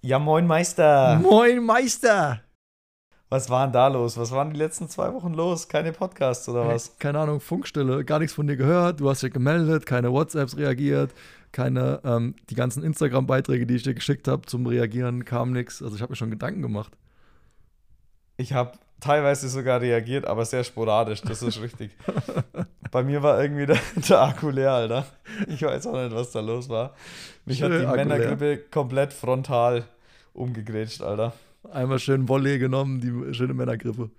Ja, moin Meister. Moin Meister. Was war denn da los? Was waren die letzten zwei Wochen los? Keine Podcasts oder was? Keine Ahnung, Funkstille, gar nichts von dir gehört. Du hast dich gemeldet, keine WhatsApps reagiert, keine, ähm, die ganzen Instagram-Beiträge, die ich dir geschickt habe zum Reagieren, kam nichts. Also ich habe mir schon Gedanken gemacht. Ich habe teilweise sogar reagiert, aber sehr sporadisch, das ist richtig. Bei mir war irgendwie der, der, Akku leer, Alter. Ich weiß auch nicht, was da los war. Mich Schön hat die Akku Männergrippe leer. komplett frontal umgegrätscht, Alter. Einmal schön Volley genommen, die schöne Männergrippe.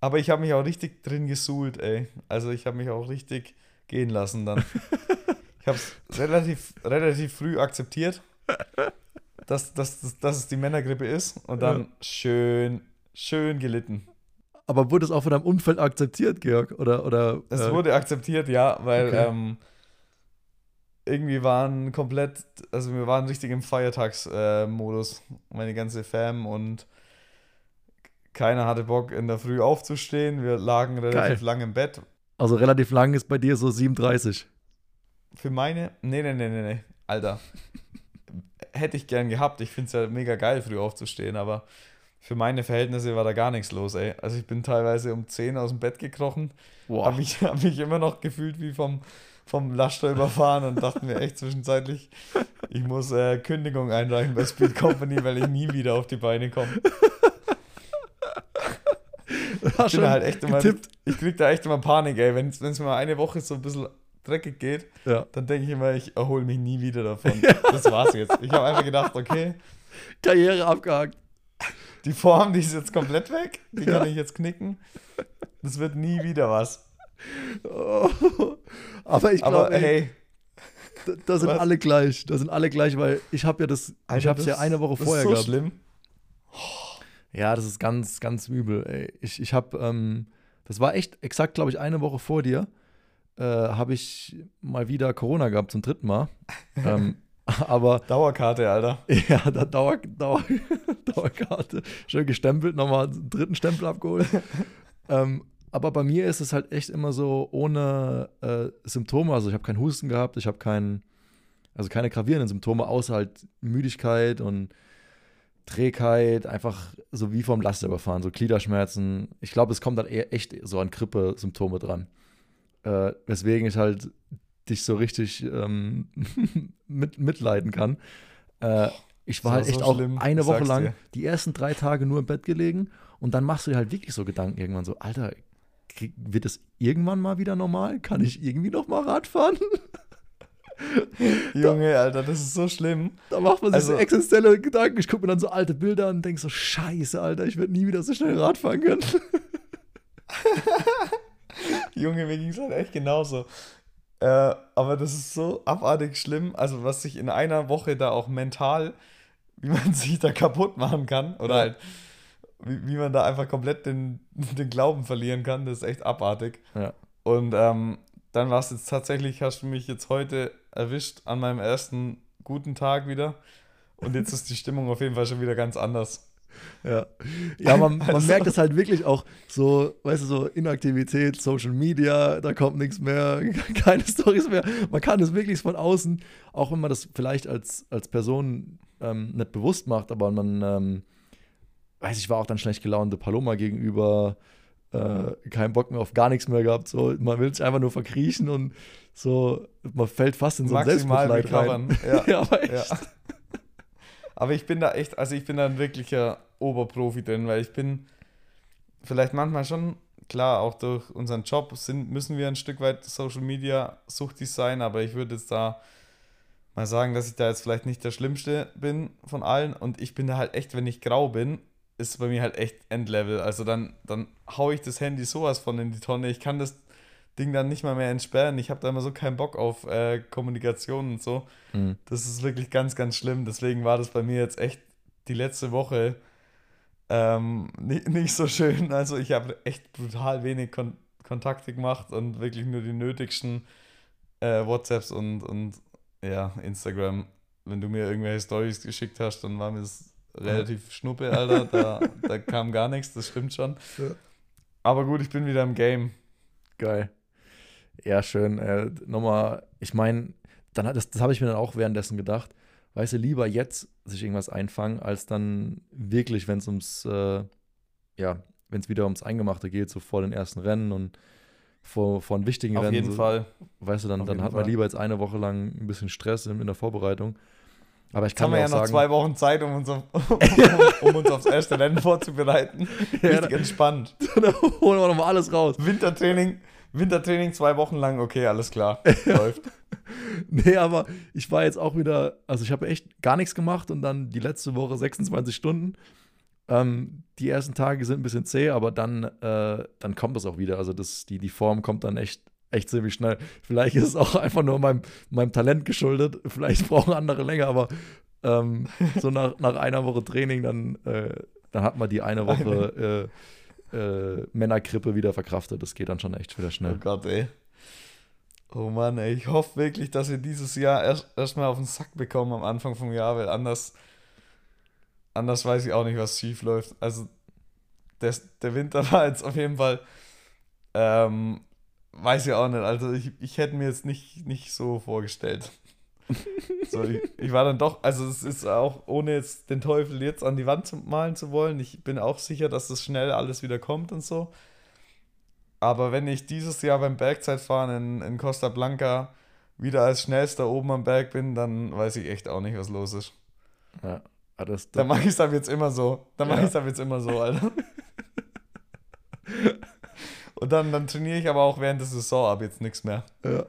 Aber ich habe mich auch richtig drin gesuhlt, ey. Also ich habe mich auch richtig gehen lassen dann. ich habe es relativ, relativ früh akzeptiert, dass, dass, dass, dass es die Männergrippe ist und dann ja. schön, schön gelitten. Aber wurde es auch von deinem Umfeld akzeptiert, Georg? Oder, oder, es äh, wurde akzeptiert, ja, weil okay. ähm, irgendwie waren komplett, also wir waren richtig im Feiertagsmodus, äh, meine ganze Fam und keiner hatte Bock in der Früh aufzustehen. Wir lagen relativ Geil. lang im Bett. Also relativ lang ist bei dir so 37. Für meine? Nee, nee, nee, nee, nee. Alter. Hätte ich gern gehabt. Ich finde es ja mega geil, früh aufzustehen, aber für meine Verhältnisse war da gar nichts los, ey. Also ich bin teilweise um 10 aus dem Bett gekrochen. Wow. Habe mich, hab mich immer noch gefühlt wie vom vom Laster überfahren und dachten mir echt zwischenzeitlich, ich muss äh, Kündigung einreichen bei Speed Company, weil ich nie wieder auf die Beine komme. Ich bin halt echt immer, getippt. ich krieg da echt immer Panik, ey. Wenn es mir mal eine Woche so ein bisschen dreckig geht, ja. dann denke ich immer, ich erhole mich nie wieder davon. Ja. Das war's jetzt. Ich habe einfach gedacht, okay. Karriere abgehakt. Die Form, die ist jetzt komplett weg. Die ja. kann ich jetzt knicken. Das wird nie wieder was. Oh. Aber ich glaube, hey, da, da sind was? alle gleich. Da sind alle gleich, weil ich habe ja das, Alter, ich habe es ja eine Woche vorher gehabt. Das ist so schlimm. Ja, das ist ganz, ganz übel. Ey. Ich, ich habe, ähm, das war echt exakt, glaube ich, eine Woche vor dir, äh, habe ich mal wieder Corona gehabt zum dritten Mal. ähm, aber Dauerkarte, Alter. Ja, da Dauer, Dauer, Dauerkarte. Schön gestempelt, nochmal einen dritten Stempel abgeholt. ähm, aber bei mir ist es halt echt immer so ohne äh, Symptome. Also ich habe keinen Husten gehabt, ich habe keinen, also keine gravierenden Symptome, außer halt Müdigkeit und Trägheit, einfach so wie vom Laster überfahren, so Gliederschmerzen. Ich glaube, es kommt dann eher echt so an Grippe-Symptome dran. Äh, weswegen ich halt dich so richtig ähm, mit, mitleiden kann. Äh, ich war halt echt so auch schlimm, eine Woche lang dir. die ersten drei Tage nur im Bett gelegen und dann machst du dir halt wirklich so Gedanken irgendwann so, Alter, wird es irgendwann mal wieder normal? Kann ich irgendwie noch mal Rad fahren? Junge, Alter, das ist so schlimm. Da macht man sich also, so existenzielle Gedanken. Ich gucke mir dann so alte Bilder an und denke so, scheiße, Alter, ich werde nie wieder so schnell Rad fahren können. Junge, mir ging es halt echt genauso. Äh, aber das ist so abartig schlimm. Also, was sich in einer Woche da auch mental, wie man sich da kaputt machen kann. Oder ja. halt wie, wie man da einfach komplett den, den Glauben verlieren kann. Das ist echt abartig. Ja. Und ähm, dann war es jetzt tatsächlich, hast du mich jetzt heute erwischt an meinem ersten guten Tag wieder. Und jetzt ist die Stimmung auf jeden Fall schon wieder ganz anders. Ja, ja man, man also, merkt es halt wirklich auch so, weißt du, so Inaktivität, Social Media, da kommt nichts mehr, keine Stories mehr. Man kann es wirklich von außen, auch wenn man das vielleicht als, als Person ähm, nicht bewusst macht, aber man ähm, weiß ich, war auch dann schlecht gelaunte Paloma gegenüber, äh, keinen Bock mehr auf gar nichts mehr gehabt. So, man will sich einfach nur verkriechen und so, man fällt fast in so ein Selbstmitleid rein. Ja, ja, aber echt. Ja. Aber ich bin da echt, also ich bin da ein wirklicher Oberprofi drin, weil ich bin vielleicht manchmal schon, klar, auch durch unseren Job sind, müssen wir ein Stück weit Social Media suchtig sein, aber ich würde jetzt da mal sagen, dass ich da jetzt vielleicht nicht der Schlimmste bin von allen und ich bin da halt echt, wenn ich grau bin, ist bei mir halt echt Endlevel. Also dann, dann haue ich das Handy sowas von in die Tonne. Ich kann das Ding dann nicht mal mehr entsperren. Ich habe da immer so keinen Bock auf äh, Kommunikation und so. Mhm. Das ist wirklich ganz, ganz schlimm. Deswegen war das bei mir jetzt echt die letzte Woche ähm, nicht, nicht so schön. Also ich habe echt brutal wenig Kon Kontakte gemacht und wirklich nur die nötigsten äh, WhatsApps und, und ja, Instagram. Wenn du mir irgendwelche Stories geschickt hast, dann war mir das relativ schnuppe, Alter. Da, da kam gar nichts, das stimmt schon. Ja. Aber gut, ich bin wieder im Game. Geil. Ja, schön. Äh, nochmal, ich meine, dann das, das habe ich mir dann auch währenddessen gedacht. Weißt du, lieber jetzt sich irgendwas einfangen, als dann wirklich, wenn es ums, äh, ja, wenn es wieder ums Eingemachte geht, so vor den ersten Rennen und vor, vor wichtigen Auf Rennen. jeden so, Fall. Weißt du, dann, Auf dann hat man Fall. lieber jetzt eine Woche lang ein bisschen Stress in, in der Vorbereitung. Aber ich Jetzt kann haben wir ja noch sagen, zwei Wochen Zeit, um uns, auf, um, um uns aufs erste Rennen vorzubereiten. Ja, Richtig entspannt. da holen wir nochmal alles raus. Wintertraining, Wintertraining zwei Wochen lang, okay, alles klar. Läuft. Nee, aber ich war jetzt auch wieder, also ich habe echt gar nichts gemacht und dann die letzte Woche 26 Stunden. Ähm, die ersten Tage sind ein bisschen zäh, aber dann, äh, dann kommt das auch wieder. Also das, die, die Form kommt dann echt, echt ziemlich schnell. Vielleicht ist es auch einfach nur meinem, meinem Talent geschuldet. Vielleicht brauchen andere länger, aber ähm, so nach, nach einer Woche Training, dann, äh, dann hat man die eine Woche äh, äh, Männergrippe wieder verkraftet. Das geht dann schon echt wieder Oh schnell. Gott, ey. Oh Mann, ey. Ich hoffe wirklich, dass wir dieses Jahr erst erstmal auf den Sack bekommen am Anfang vom Jahr, weil anders, anders weiß ich auch nicht, was schief läuft. Also, das, der Winter war jetzt auf jeden Fall, ähm, weiß ich auch nicht. Also, ich, ich hätte mir jetzt nicht, nicht so vorgestellt. So, ich, ich war dann doch, also es ist auch, ohne jetzt den Teufel jetzt an die Wand zu malen zu wollen, ich bin auch sicher, dass das schnell alles wieder kommt und so. Aber wenn ich dieses Jahr beim Bergzeitfahren in, in Costa Blanca wieder als schnellster oben am Berg bin, dann weiß ich echt auch nicht, was los ist. Ja, aber das, Dann mache ich es ab jetzt immer so. Dann mache Ja. ich es ab jetzt immer so, Alter. Und dann, dann trainiere ich aber auch während der Saison ab jetzt nichts mehr. ja.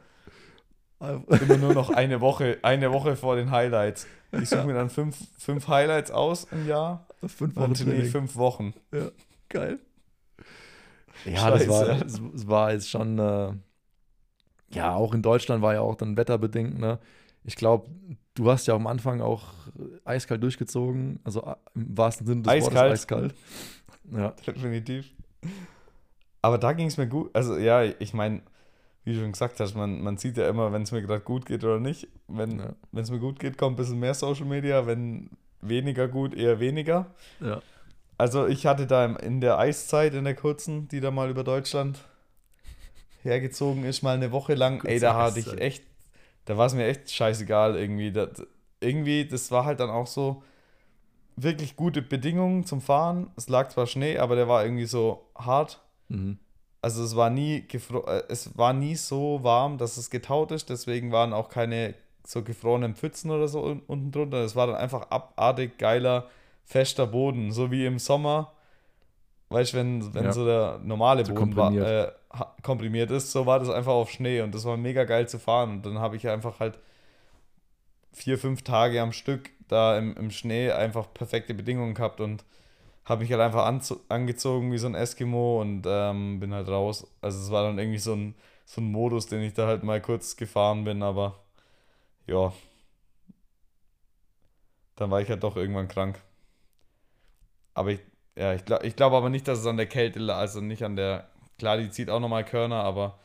Immer nur noch eine Woche, eine Woche vor den Highlights. Ich suche mir dann fünf, fünf Highlights aus im Jahr Fünf und Wochen ich Training. fünf Wochen. Geil. Ja, das war, es war jetzt schon, äh, ja, auch in Deutschland war ja auch dann wetterbedingt, ne? Ich glaube, du hast ja am Anfang auch eiskalt durchgezogen, also äh, im wahrsten Sinne des Eiskalt. Wortes eiskalt. Ja, Definitiv. Aber da ging es mir gut. Also ja, ich meine, wie du schon gesagt hast, man, man sieht ja immer, wenn es mir gerade gut geht oder nicht. Wenn Ja. es mir gut geht, kommt ein bisschen mehr Social Media. Wenn weniger gut, eher weniger. ja. Also ich hatte da in der Eiszeit, in der kurzen, die da mal über Deutschland hergezogen ist, mal eine Woche lang, ey, Kurze da hatte ich echt, da war es mir echt scheißegal irgendwie. Das, irgendwie, das war halt dann auch so wirklich gute Bedingungen zum Fahren. Es lag zwar Schnee, aber der war irgendwie so hart. Mhm. Also es war nie äh, es war nie so warm, dass es getaut ist, deswegen waren auch keine so gefrorenen Pfützen oder so un unten drunter. Es war dann einfach abartig geiler, fester Boden, so wie im Sommer. Weißt du, wenn, wenn Ja. so der normale So Boden war, komprimiert. äh, ha- komprimiert ist, so war das einfach auf Schnee und das war mega geil zu fahren. Und dann habe ich einfach halt vier, fünf Tage am Stück da im, im Schnee einfach perfekte Bedingungen gehabt und habe mich halt einfach angezogen wie so ein Eskimo und ähm, bin halt raus. Also es war dann irgendwie so ein, so ein Modus, den ich da halt mal kurz gefahren bin, aber ja. Dann war ich halt doch irgendwann krank. Aber ich, ja, ich glaube ich glaub aber nicht, dass es an der Kälte, la- also nicht an der, klar, die zieht auch nochmal Körner, aber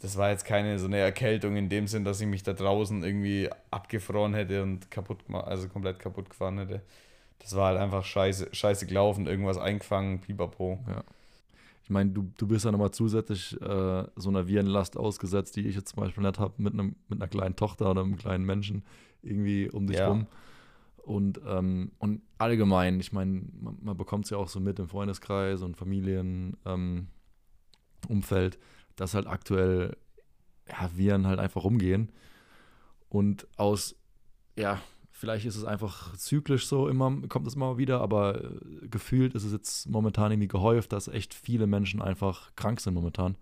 das war jetzt keine so eine Erkältung in dem Sinn, dass ich mich da draußen irgendwie abgefroren hätte und kaputt also komplett kaputt gefahren hätte. Das war halt einfach scheiße, scheiße gelaufen, irgendwas eingefangen, pipapo. Ich meine, du, du bist ja nochmal zusätzlich äh, so einer Virenlast ausgesetzt, die ich jetzt zum Beispiel nicht habe, mit, einem, mit einer kleinen Tochter oder einem kleinen Menschen irgendwie um dich Ja. rum. Und, ähm, und allgemein, ich meine, man, man bekommt es ja auch so mit im Freundeskreis und Familienumfeld, ähm, dass halt aktuell ja, Viren halt einfach rumgehen. Und aus, ja, vielleicht ist es einfach zyklisch so immer, kommt es immer wieder, aber äh, gefühlt ist es jetzt momentan irgendwie gehäuft, dass echt viele Menschen einfach krank sind momentan.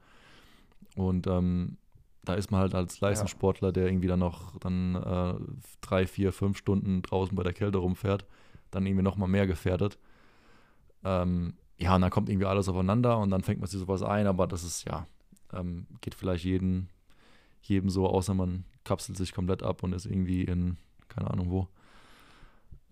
Und ähm, da ist man halt als Leistungssportler, der irgendwie dann noch dann äh, drei, vier, fünf Stunden draußen bei der Kälte rumfährt, dann irgendwie noch mal mehr gefährdet. Ähm, ja, und dann kommt irgendwie alles aufeinander und dann fängt man sich sowas ein, aber das ist ja, ähm, geht vielleicht jeden, jedem so, außer man kapselt sich komplett ab und ist irgendwie in, keine Ahnung wo,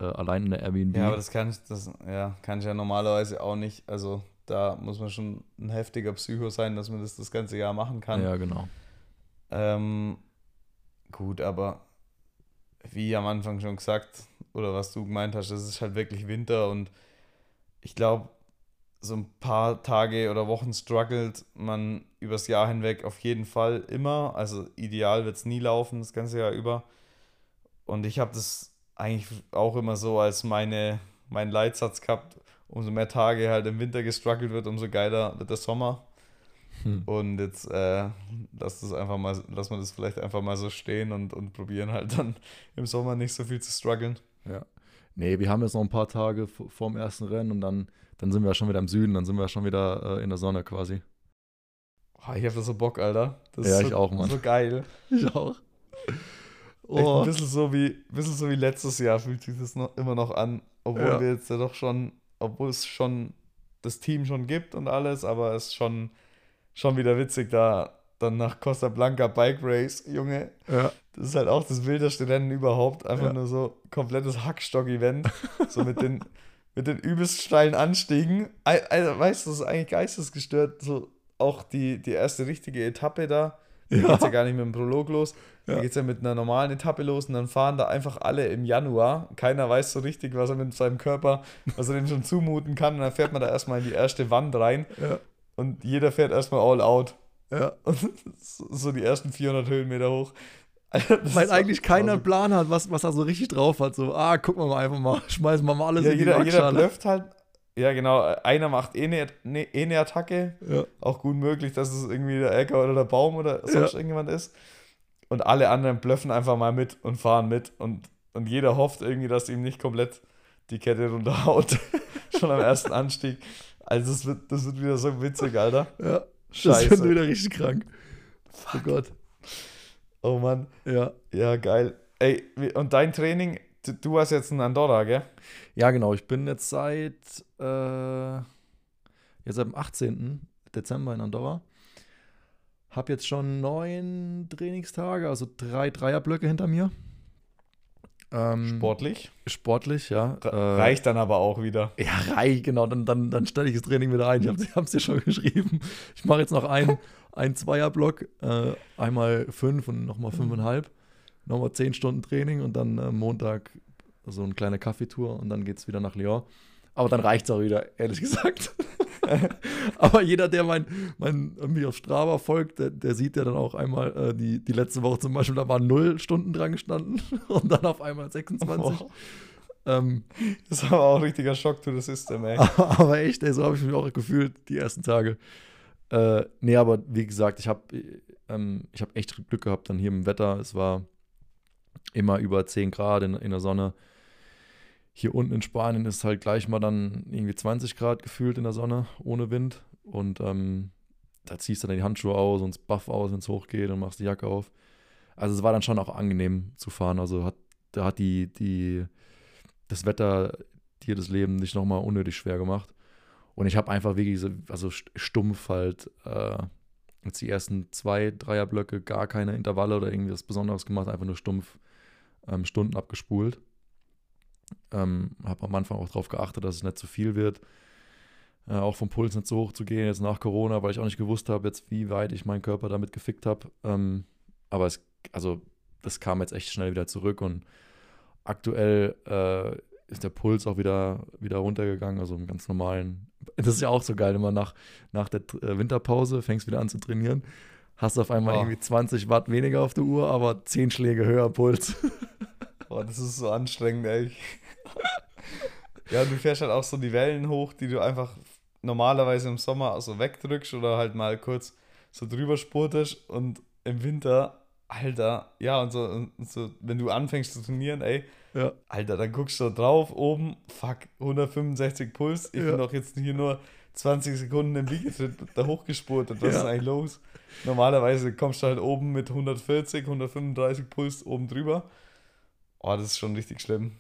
äh, allein in der Airbnb. Ja, aber das kann ich, das, ja, kann ich ja normalerweise auch nicht. Also da muss man schon ein heftiger Psycho sein, dass man das das ganze Jahr machen kann. ja, genau. Ähm, gut, aber wie am Anfang schon gesagt, oder was du gemeint hast, es ist halt wirklich Winter und ich glaube, so ein paar Tage oder Wochen struggelt man übers Jahr hinweg auf jeden Fall immer. Also ideal wird es nie laufen, das ganze Jahr über. Und ich habe das eigentlich auch immer so als meine, meinen Leitsatz gehabt, umso mehr Tage halt im Winter gestruggelt wird, umso geiler wird der Sommer. Hm. Und jetzt äh, lass das einfach mal, lass man das vielleicht einfach mal so stehen und, und probieren halt dann im Sommer nicht so viel zu strugglen. Ja. Nee, wir haben jetzt noch ein paar Tage vor dem ersten Rennen und dann, dann sind wir schon wieder im Süden, dann sind wir schon wieder äh, in der Sonne quasi. Oh, ich hab da so Bock, Alter. Das ja, ist so, ich auch, Mann. So geil. Ich auch. Oh. ein bisschen so, wie, bisschen so wie letztes Jahr fühlt sich das noch, immer noch an, obwohl ja. wir jetzt ja doch schon, obwohl es schon das Team schon gibt und alles, aber es ist schon, schon wieder witzig, da dann nach Costa Blanca Bike Race, Junge. Ja. Das ist halt auch das wildeste Rennen überhaupt. Einfach ja. nur so komplettes Hackstock-Event. so mit den, mit den übelst steilen Anstiegen. Also, weißt du, das ist eigentlich geistesgestört. So auch die, die erste richtige Etappe da. Da ja. geht es ja gar nicht mit dem Prolog los. Ja. Da geht es ja mit einer normalen Etappe los und dann fahren da einfach alle im Januar. Keiner weiß so richtig, was er mit seinem Körper, was er dem schon zumuten kann. Und dann fährt man da erstmal in die erste Wand rein. Ja. Und jeder fährt erstmal all out. Ja. Und so die ersten 400 Höhenmeter hoch. Weil eigentlich keiner einen Plan hat, was, was er so richtig drauf hat. So, ah, gucken wir mal einfach mal, schmeißen wir mal alles ja, in die jeder, jeder blöfft halt. Ja, genau. Einer macht eh eine, eine, eh eine Attacke. Ja. Auch gut möglich, dass es irgendwie der Äcker oder der Baum oder sonst ja. irgendjemand ist. Und alle anderen blöffen einfach mal mit und fahren mit. Und, und jeder hofft irgendwie, dass ihm nicht komplett die Kette runterhaut. Schon am ersten Anstieg. Also, das wird, das wird wieder so witzig, Alter. Ja. Scheiße. Das wird wieder richtig krank. Fuck. Oh Gott. Oh Mann. Ja. Ja, geil. Ey, und dein Training, du, du warst jetzt in Andorra, gell? Ja, genau. Ich bin jetzt seit, äh, jetzt dem 18. Dezember in Andorra. Hab jetzt schon neun Trainingstage, also drei Dreierblöcke hinter mir. Ähm, sportlich? Sportlich, ja. Äh, reicht dann aber auch wieder. Ja, reicht, genau. Dann, dann, dann stelle ich das Training wieder ein. Ich habe es dir schon geschrieben. Ich mache jetzt noch einen, einen Zweierblock, äh, einmal fünf und nochmal fünfeinhalb. Nochmal zehn Stunden Training und dann äh, Montag so eine kleine Kaffeetour und dann geht es wieder nach Lyon. Aber dann reicht es auch wieder, ehrlich gesagt. Aber jeder, der mein, mein mich auf Strava folgt, der, der sieht ja dann auch einmal äh, die, die letzte Woche zum Beispiel, da waren null Stunden dran gestanden und dann auf einmal 26. Oh. Ähm, das war auch ein richtiger Schock to the system, ey. Aber echt, ey, so habe ich mich auch gefühlt die ersten Tage. Äh, nee, aber wie gesagt, ich habe ähm, hab echt Glück gehabt dann hier im Wetter. Es war immer über 10 Grad in, in der Sonne hier unten in Spanien ist halt gleich mal dann irgendwie 20 Grad gefühlt in der Sonne, ohne Wind. Und ähm, da ziehst du dann die Handschuhe aus und das Buff aus, wenn es hochgeht und machst die Jacke auf. Also es war dann schon auch angenehm zu fahren. Also hat, da hat die, die, das Wetter dir das Leben nicht nochmal unnötig schwer gemacht. Und ich habe einfach wirklich so, also stumpf halt äh, jetzt die ersten zwei Dreierblöcke gar keine Intervalle oder irgendwie was Besonderes gemacht, einfach nur stumpf ähm, Stunden abgespult. Ähm, habe am Anfang auch darauf geachtet, dass es nicht zu viel wird. Äh, auch vom Puls nicht so hoch zu gehen, jetzt nach Corona, weil ich auch nicht gewusst habe, jetzt wie weit ich meinen Körper damit gefickt habe. Ähm, aber es, also, das kam jetzt echt schnell wieder zurück und aktuell äh, ist der Puls auch wieder, wieder runtergegangen, also im ganz normalen. Das ist ja auch so geil, immer nach, nach der äh, Winterpause fängst wieder an zu trainieren, hast auf einmal oh. irgendwie 20 Watt weniger auf der Uhr, aber 10 Schläge höher Puls. Boah, das ist so anstrengend, ey. ja, du fährst halt auch so die Wellen hoch, die du einfach normalerweise im Sommer so wegdrückst oder halt mal kurz so drüber spurtest und im Winter, Alter, ja, und so, und so wenn du anfängst zu trainieren, ey, ja. Alter, dann guckst du drauf, oben, fuck, 165 Puls, ich ja. bin doch jetzt hier nur 20 Sekunden im Liegetritt da hochgespurtet, was ja. ist eigentlich los? Normalerweise kommst du halt oben mit 140, 135 Puls oben drüber Oh, das ist schon richtig schlimm.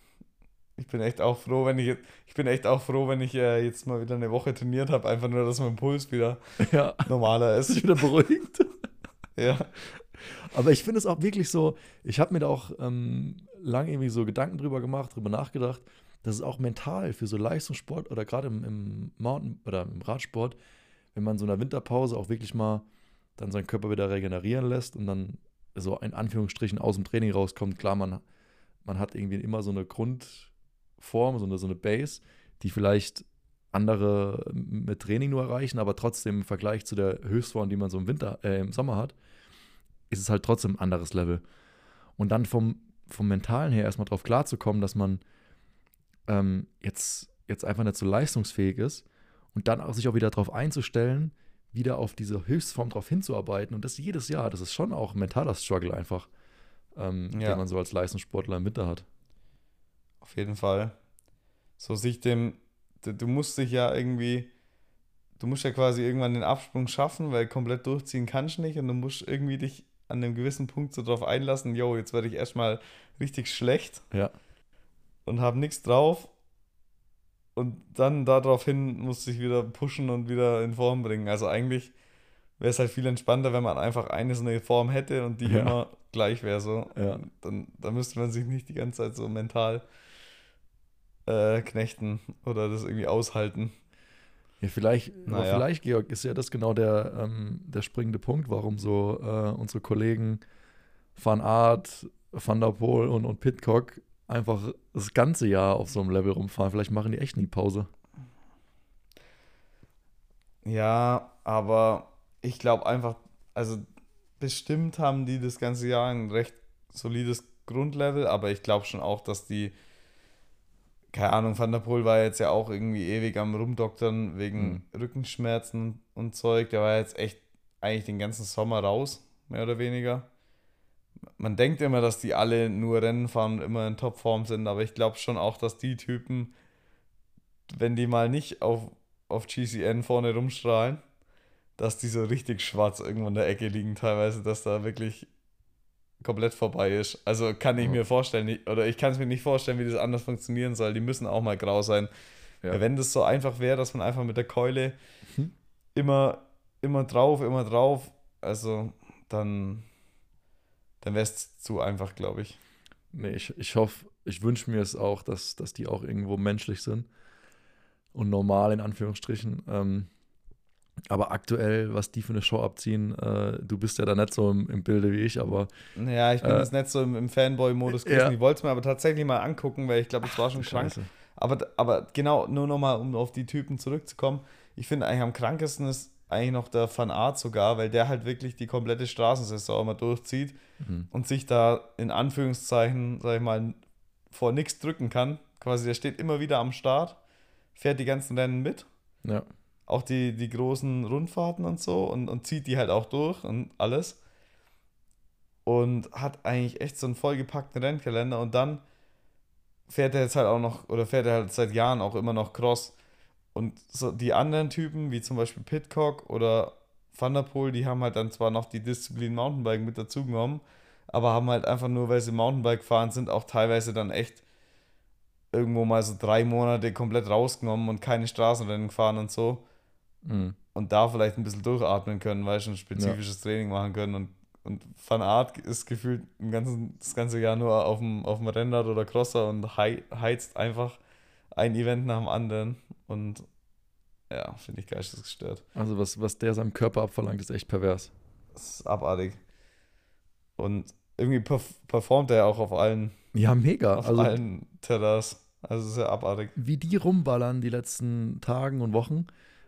Ich bin echt auch froh, wenn ich ich bin echt auch froh, wenn ich äh, jetzt mal wieder eine Woche trainiert habe, einfach nur, dass mein Puls wieder ja. normaler ist. wieder beruhigt. ja. Aber ich finde es auch wirklich so, ich habe mir da auch ähm, lange irgendwie so Gedanken drüber gemacht, drüber nachgedacht, dass es auch mental für so Leistungssport oder gerade im, im Mountain- oder im Radsport, wenn man so in einer Winterpause auch wirklich mal dann seinen Körper wieder regenerieren lässt und dann so in Anführungsstrichen aus dem Training rauskommt, klar, man man hat irgendwie immer so eine Grundform, so eine, so eine Base, die vielleicht andere mit Training nur erreichen, aber trotzdem im Vergleich zu der Höchstform, die man so im Winter, äh, im Sommer hat, ist es halt trotzdem ein anderes Level. Und dann vom, vom Mentalen her erstmal drauf klarzukommen, dass man ähm, jetzt, jetzt einfach nicht so leistungsfähig ist und dann auch sich auch wieder darauf einzustellen, wieder auf diese Höchstform drauf hinzuarbeiten und das jedes Jahr, das ist schon auch ein mentaler Struggle einfach, ähm, Ja. den man so als Leistungssportler im Winter hat. Auf jeden Fall. So sich dem, du, du musst dich ja irgendwie, du musst ja quasi irgendwann den Absprung schaffen, weil komplett durchziehen kannst du nicht und du musst irgendwie dich an einem gewissen Punkt so drauf einlassen, yo, jetzt werde ich erstmal richtig schlecht Ja. und habe nichts drauf und dann daraufhin musst du dich wieder pushen und wieder in Form bringen. Also eigentlich wäre es halt viel entspannter, wenn man einfach eine so eine Form hätte und die Ja. immer gleich wäre so. Ja. Dann, dann müsste man sich nicht die ganze Zeit so mental äh, knechten oder das irgendwie aushalten. Ja, vielleicht, aber Naja. vielleicht, Georg, ist ja das genau der, ähm, der springende Punkt, warum so äh, unsere Kollegen Van Aert, Van der Poel und, und Pitcock einfach das ganze Jahr auf so einem Level rumfahren. Vielleicht machen die echt nie Pause. Ja, aber ich glaube einfach, also bestimmt haben die das ganze Jahr ein recht solides Grundlevel, aber ich glaube schon auch, dass die, keine Ahnung, Van der Poel war jetzt ja auch irgendwie ewig am Rumdoktern wegen Rückenschmerzen und Zeug. Der war jetzt echt eigentlich den ganzen Sommer raus, mehr oder weniger. Man denkt immer, dass die alle nur Rennen fahren und immer in Topform sind, aber ich glaube schon auch, dass die Typen, wenn die mal nicht auf, auf GCN vorne rumstrahlen, dass die so richtig schwarz irgendwo in der Ecke liegen teilweise, dass da wirklich komplett vorbei ist. Also kann ich Ja. mir vorstellen, oder ich kann es mir nicht vorstellen, wie das anders funktionieren soll. Die müssen auch mal grau sein. Ja. Wenn das so einfach wäre, dass man einfach mit der Keule Mhm. immer, immer drauf, immer drauf, also dann, dann wäre es zu einfach, glaube ich. Nee, ich, ich hoffe, ich wünsche mir es auch, dass, dass die auch irgendwo menschlich sind und normal in Anführungsstrichen. Ähm, aber aktuell, was die für eine Show abziehen, äh, du bist ja da nicht so im, im Bilde wie ich, aber Ja, ich bin Äh, jetzt nicht so im, im Fanboy-Modus gewesen. ja. Ich wollte es mir aber tatsächlich mal angucken, weil ich glaube, es war schon krank. Scheiße. Aber, aber genau, nur nochmal, um auf die Typen zurückzukommen. Ich finde eigentlich am krankesten ist eigentlich noch der Van Art sogar, weil der halt wirklich die komplette Straßensaison immer durchzieht Mhm. und sich da in Anführungszeichen, sag ich mal, vor nichts drücken kann. Quasi, der steht immer wieder am Start, fährt die ganzen Rennen mit, Ja. Auch die, die großen Rundfahrten und so und, und zieht die halt auch durch und alles. Und hat eigentlich echt so einen vollgepackten Rennkalender und dann fährt er jetzt halt auch noch, oder fährt er halt seit Jahren auch immer noch Cross. Und so die anderen Typen, wie zum Beispiel Pitcock oder Van der Poel, die haben halt dann zwar noch die Disziplin Mountainbike mit dazu genommen, aber haben halt einfach nur, weil sie Mountainbike fahren, sind auch teilweise dann echt irgendwo mal so drei Monate komplett rausgenommen und keine Straßenrennen gefahren und so. Mhm. Und da vielleicht ein bisschen durchatmen können, weil sie ein spezifisches Training machen können. Und, und Van Art ist gefühlt im ganzen, das ganze Jahr nur auf dem, auf dem Rennrad oder Crosser und hei- heizt einfach ein Event nach dem anderen. Und ja, finde ich geistesgestört. Also was, was der seinem Körper abverlangt, ist echt pervers. Das ist abartig. Und irgendwie perf performt er auch auf allen, Ja, mega. auf Also allen Terras. Also sehr abartig. wie die rumballern die letzten Tagen und Wochen,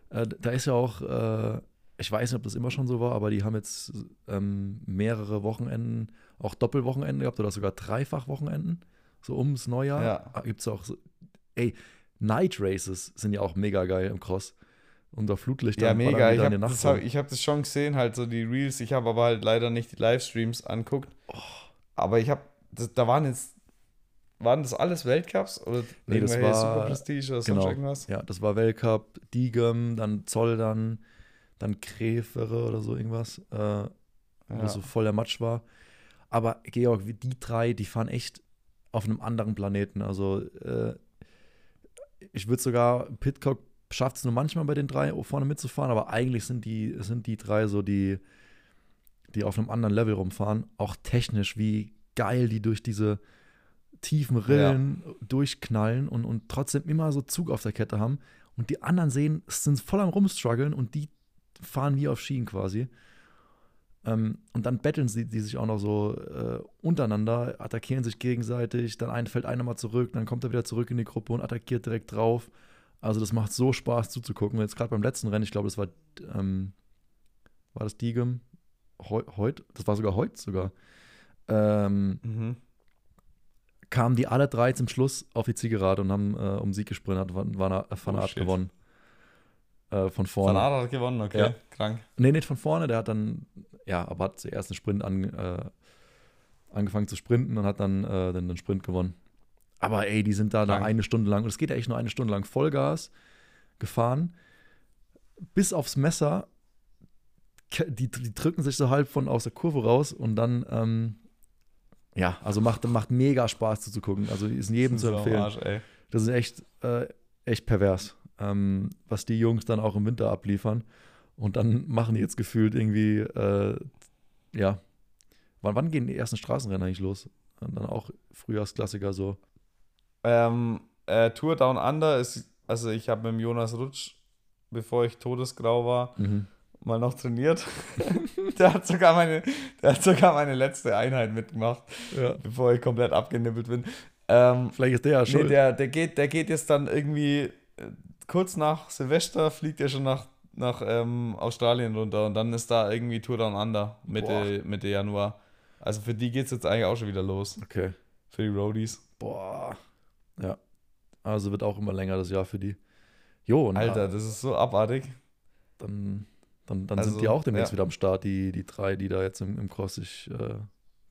äh, da ist ja auch, äh, ich weiß nicht, ob das immer schon so war, aber die haben jetzt ähm, mehrere Wochenenden, auch Doppelwochenenden gehabt oder sogar Dreifach-Wochenenden, so ums Neujahr. Ja. Gibt es auch so, ey, Night Races sind ja auch mega geil im Cross. Unter Flutlichtern. Ja, mega. Ich habe das, hab, ich hab das schon gesehen, halt so die Reels. Ich habe aber halt leider nicht die Livestreams anguckt. Oh. Aber ich habe, da waren jetzt, waren das alles Weltcups oder Nee, das war- Super Prestige oder genau. sonst irgendwas? Ja, das war Weltcup, Diegem, dann Zoll, dann, dann Krefere oder so irgendwas, äh, wo Ja. so voll der Matsch war. Aber Georg, die drei, die fahren echt auf einem anderen Planeten. Also äh, ich würde sogar, Pitcock schafft es nur manchmal bei den drei vorne mitzufahren, aber eigentlich sind die, sind die drei so die, die auf einem anderen Level rumfahren. Auch technisch, wie geil die durch diese tiefen Rillen durchknallen und, und trotzdem immer so Zug auf der Kette haben. Und die anderen sehen, sind voll am Rumstruggeln und die fahren wie auf Schienen quasi. Ähm, und dann betteln sie die sich auch noch so äh, untereinander, attackieren sich gegenseitig, dann ein, fällt einer mal zurück, dann kommt er wieder zurück in die Gruppe und attackiert direkt drauf. Also das macht so Spaß zuzugucken. Jetzt gerade beim letzten Rennen, ich glaube, das war, ähm, war das Diegem? Heute? Das war sogar heute sogar. Ähm, Mhm. Kamen die alle drei zum Schluss auf die Zielgerade und haben äh, um Sieg gesprintet. War, war Van Oh, Aert gewonnen. Äh, von Van vorne. Aert hat gewonnen, okay. Ja. Krank. Nee, nicht von vorne, der hat dann, ja, aber hat zuerst einen Sprint an, äh, angefangen zu sprinten und hat dann äh, den, den Sprint gewonnen. Aber ey, die sind da, da eine Stunde lang, und es geht ja echt nur eine Stunde lang Vollgas gefahren, bis aufs Messer. Die, die drücken sich so halb von aus der Kurve raus und dann, ähm, ja, also macht, macht mega Spaß zuzugucken. Also ist jedem zu empfehlen. Arsch, ey. Das ist echt, äh, echt pervers, ähm, was die Jungs dann auch im Winter abliefern. Und dann machen die jetzt gefühlt irgendwie, äh, ja, wann, wann gehen die ersten Straßenrennen eigentlich los? Und dann auch Frühjahrsklassiker so. Ähm, äh, Tour Down Under ist, also ich habe mit dem Jonas Rutsch, bevor ich todesgrau war, Mhm. Mal noch trainiert. der, hat sogar meine, der hat sogar meine letzte Einheit mitgemacht, Ja. bevor ich komplett abgenippelt bin. Ähm, Vielleicht ist der ja nee, schuld. der, der, geht, der geht jetzt dann irgendwie äh, kurz nach Silvester, fliegt er schon nach, nach ähm, Australien runter und dann ist da irgendwie Tour Down Under Mitte, Mitte Januar. Also für die geht es jetzt eigentlich auch schon wieder los, okay. für die Roadies. Boah. Ja. Also wird auch immer länger das Jahr für die. Jo, und Alter, das ist so abartig. dann, dann, dann Also, sind die auch demnächst ja. wieder am Start, die, die drei, die da jetzt im, im Cross sich äh, kaputt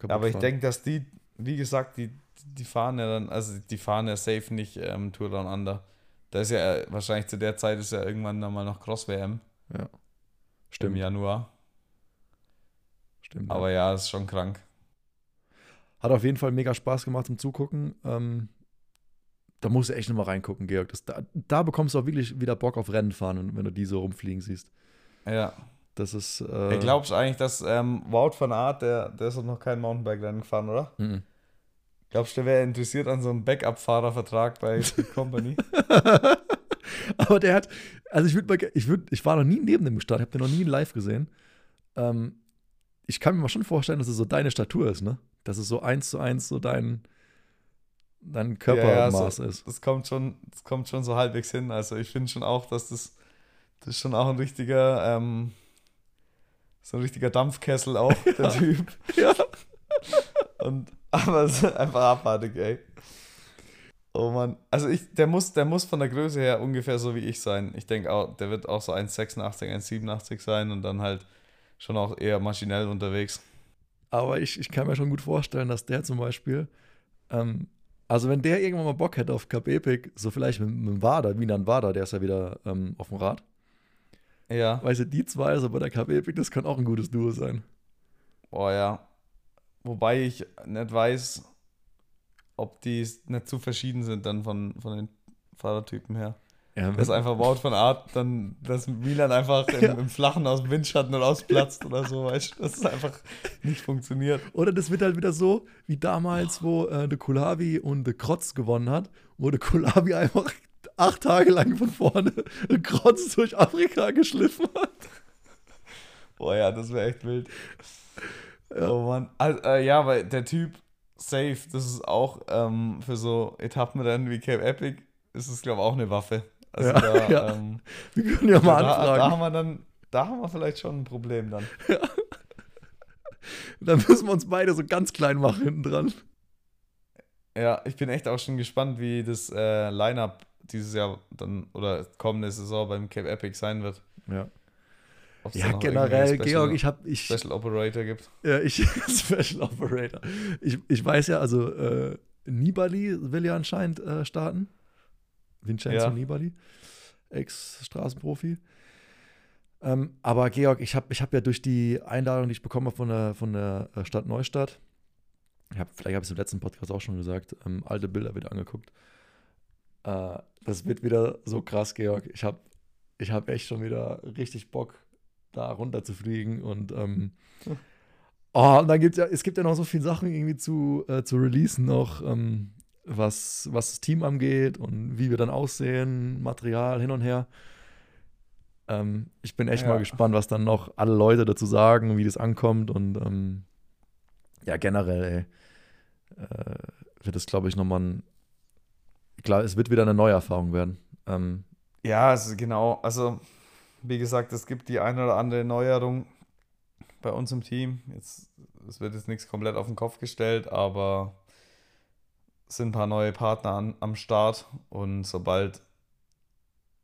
Ja, aber ich denke, dass die, wie gesagt, die, die fahren ja dann, also die fahren ja safe nicht ähm, Tour Down Under. Da ist ja wahrscheinlich zu der Zeit ist ja irgendwann dann mal noch Cross-WM im Stimmt, Januar. stimmt. Aber ja, ist schon krank. Hat auf jeden Fall mega Spaß gemacht zum Zugucken. Ähm, da musst du echt nochmal reingucken, Georg. Das, da, da bekommst du auch wirklich wieder Bock auf Rennen fahren, wenn, wenn du die so rumfliegen siehst. Ja. Das ist. Äh, glaubst du eigentlich, dass ähm, Wout van Aert, der, der ist noch kein Mountainbike-Rennen gefahren, oder? mhm. Glaubst du, der wäre interessiert an so einem Backup-Fahrervertrag bei Speed Company? Aber der hat, also ich würde ich würd, ich war noch nie neben dem gestanden, habe den noch nie live gesehen. Ähm, ich kann mir mal schon vorstellen, dass es so deine Statur ist, ne? Dass es so eins zu eins so dein, dein Körpermaß so, ist. Das kommt, schon, das kommt schon so halbwegs hin. Also ich finde schon auch, dass das, das ist schon auch ein richtiger, ähm, so ein richtiger Dampfkessel auch, der Typ. Ja. Und, aber es ist einfach abartig, ey. Oh Mann. Also ich, der muss, der muss von der Größe her ungefähr so wie ich sein. Ich denke auch, der wird auch so 1,86, 1,87 sein und dann halt schon auch eher maschinell unterwegs. Aber ich, ich kann mir schon gut vorstellen, dass der zum Beispiel, ähm, also wenn der irgendwann mal Bock hätte auf Cup Epic, so vielleicht mit, mit dem Wader, Wiener Wader, der ist ja wieder ähm, auf dem Rad. Ja. Weißt du, die zwei so bei der Cup Epic, das kann auch ein gutes Duo sein. Boah, ja. Wobei ich nicht weiß, ob die nicht zu verschieden sind dann von, von den Fahrertypen her. Ja, Das ist einfach Wout von Art, dann, dass Milan einfach im, Ja. im Flachen aus dem Windschatten rausplatzt oder so, weißt du, dass es einfach nicht funktioniert. Oder das wird halt wieder so, wie damals, wo äh, der Kulavi und der Krotz gewonnen hat, wo der Kulavi einfach acht Tage lang von vorne den Krotz durch Afrika geschliffen hat. Boah, ja, das wäre echt wild. Ja. Oh Mann. Also, äh, ja, weil der Typ safe, das ist auch ähm, für so Etappenrennen wie Cape Epic, ist es, glaube ich, auch eine Waffe. Also Ja, da, ja. Ähm, Wir können ja mal da, da anfragen. haben wir dann, da haben wir vielleicht schon ein Problem dann. Dann müssen wir uns beide so ganz klein machen hinten dran. Ja, ich bin echt auch schon gespannt, wie das äh, Line-Up dieses Jahr dann oder kommende Saison beim Cape Epic sein wird. Ja, Ob es da ja generell, irgendwie Georg, Special, ich habe ich, Special Operator gibt. ja, ich Special Operator. Ich, ich weiß ja, also äh, Nibali will ja anscheinend äh, starten. Vincenzo Ja. Nibali, Ex-Straßenprofi. Ähm, aber Georg, ich habe ich hab ja durch die Einladung, die ich bekommen habe von der, von der äh, Stadt Neustadt, ich hab, vielleicht habe ich es im letzten Podcast auch schon gesagt, ähm, alte Bilder wieder angeguckt. Äh, das wird wieder so krass, Georg. Ich habe ich hab echt schon wieder richtig Bock, da runter zu fliegen und ähm, oh, und dann gibt's ja, es gibt ja noch so viele Sachen irgendwie zu, äh, zu releasen noch, ähm, was, was das Team angeht und wie wir dann aussehen, Material hin und her. Ähm, ich bin echt Ja. mal gespannt, was dann noch alle Leute dazu sagen, wie das ankommt und ähm, ja, generell, ey, äh, wird es, glaube ich, nochmal ein, klar, es wird wieder eine neue Erfahrung werden. Ähm, Ja, also genau. Also, wie gesagt, es gibt die eine oder andere Neuerung bei uns im Team. Jetzt, es wird jetzt nichts komplett auf den Kopf gestellt, aber es sind ein paar neue Partner an, am Start und sobald,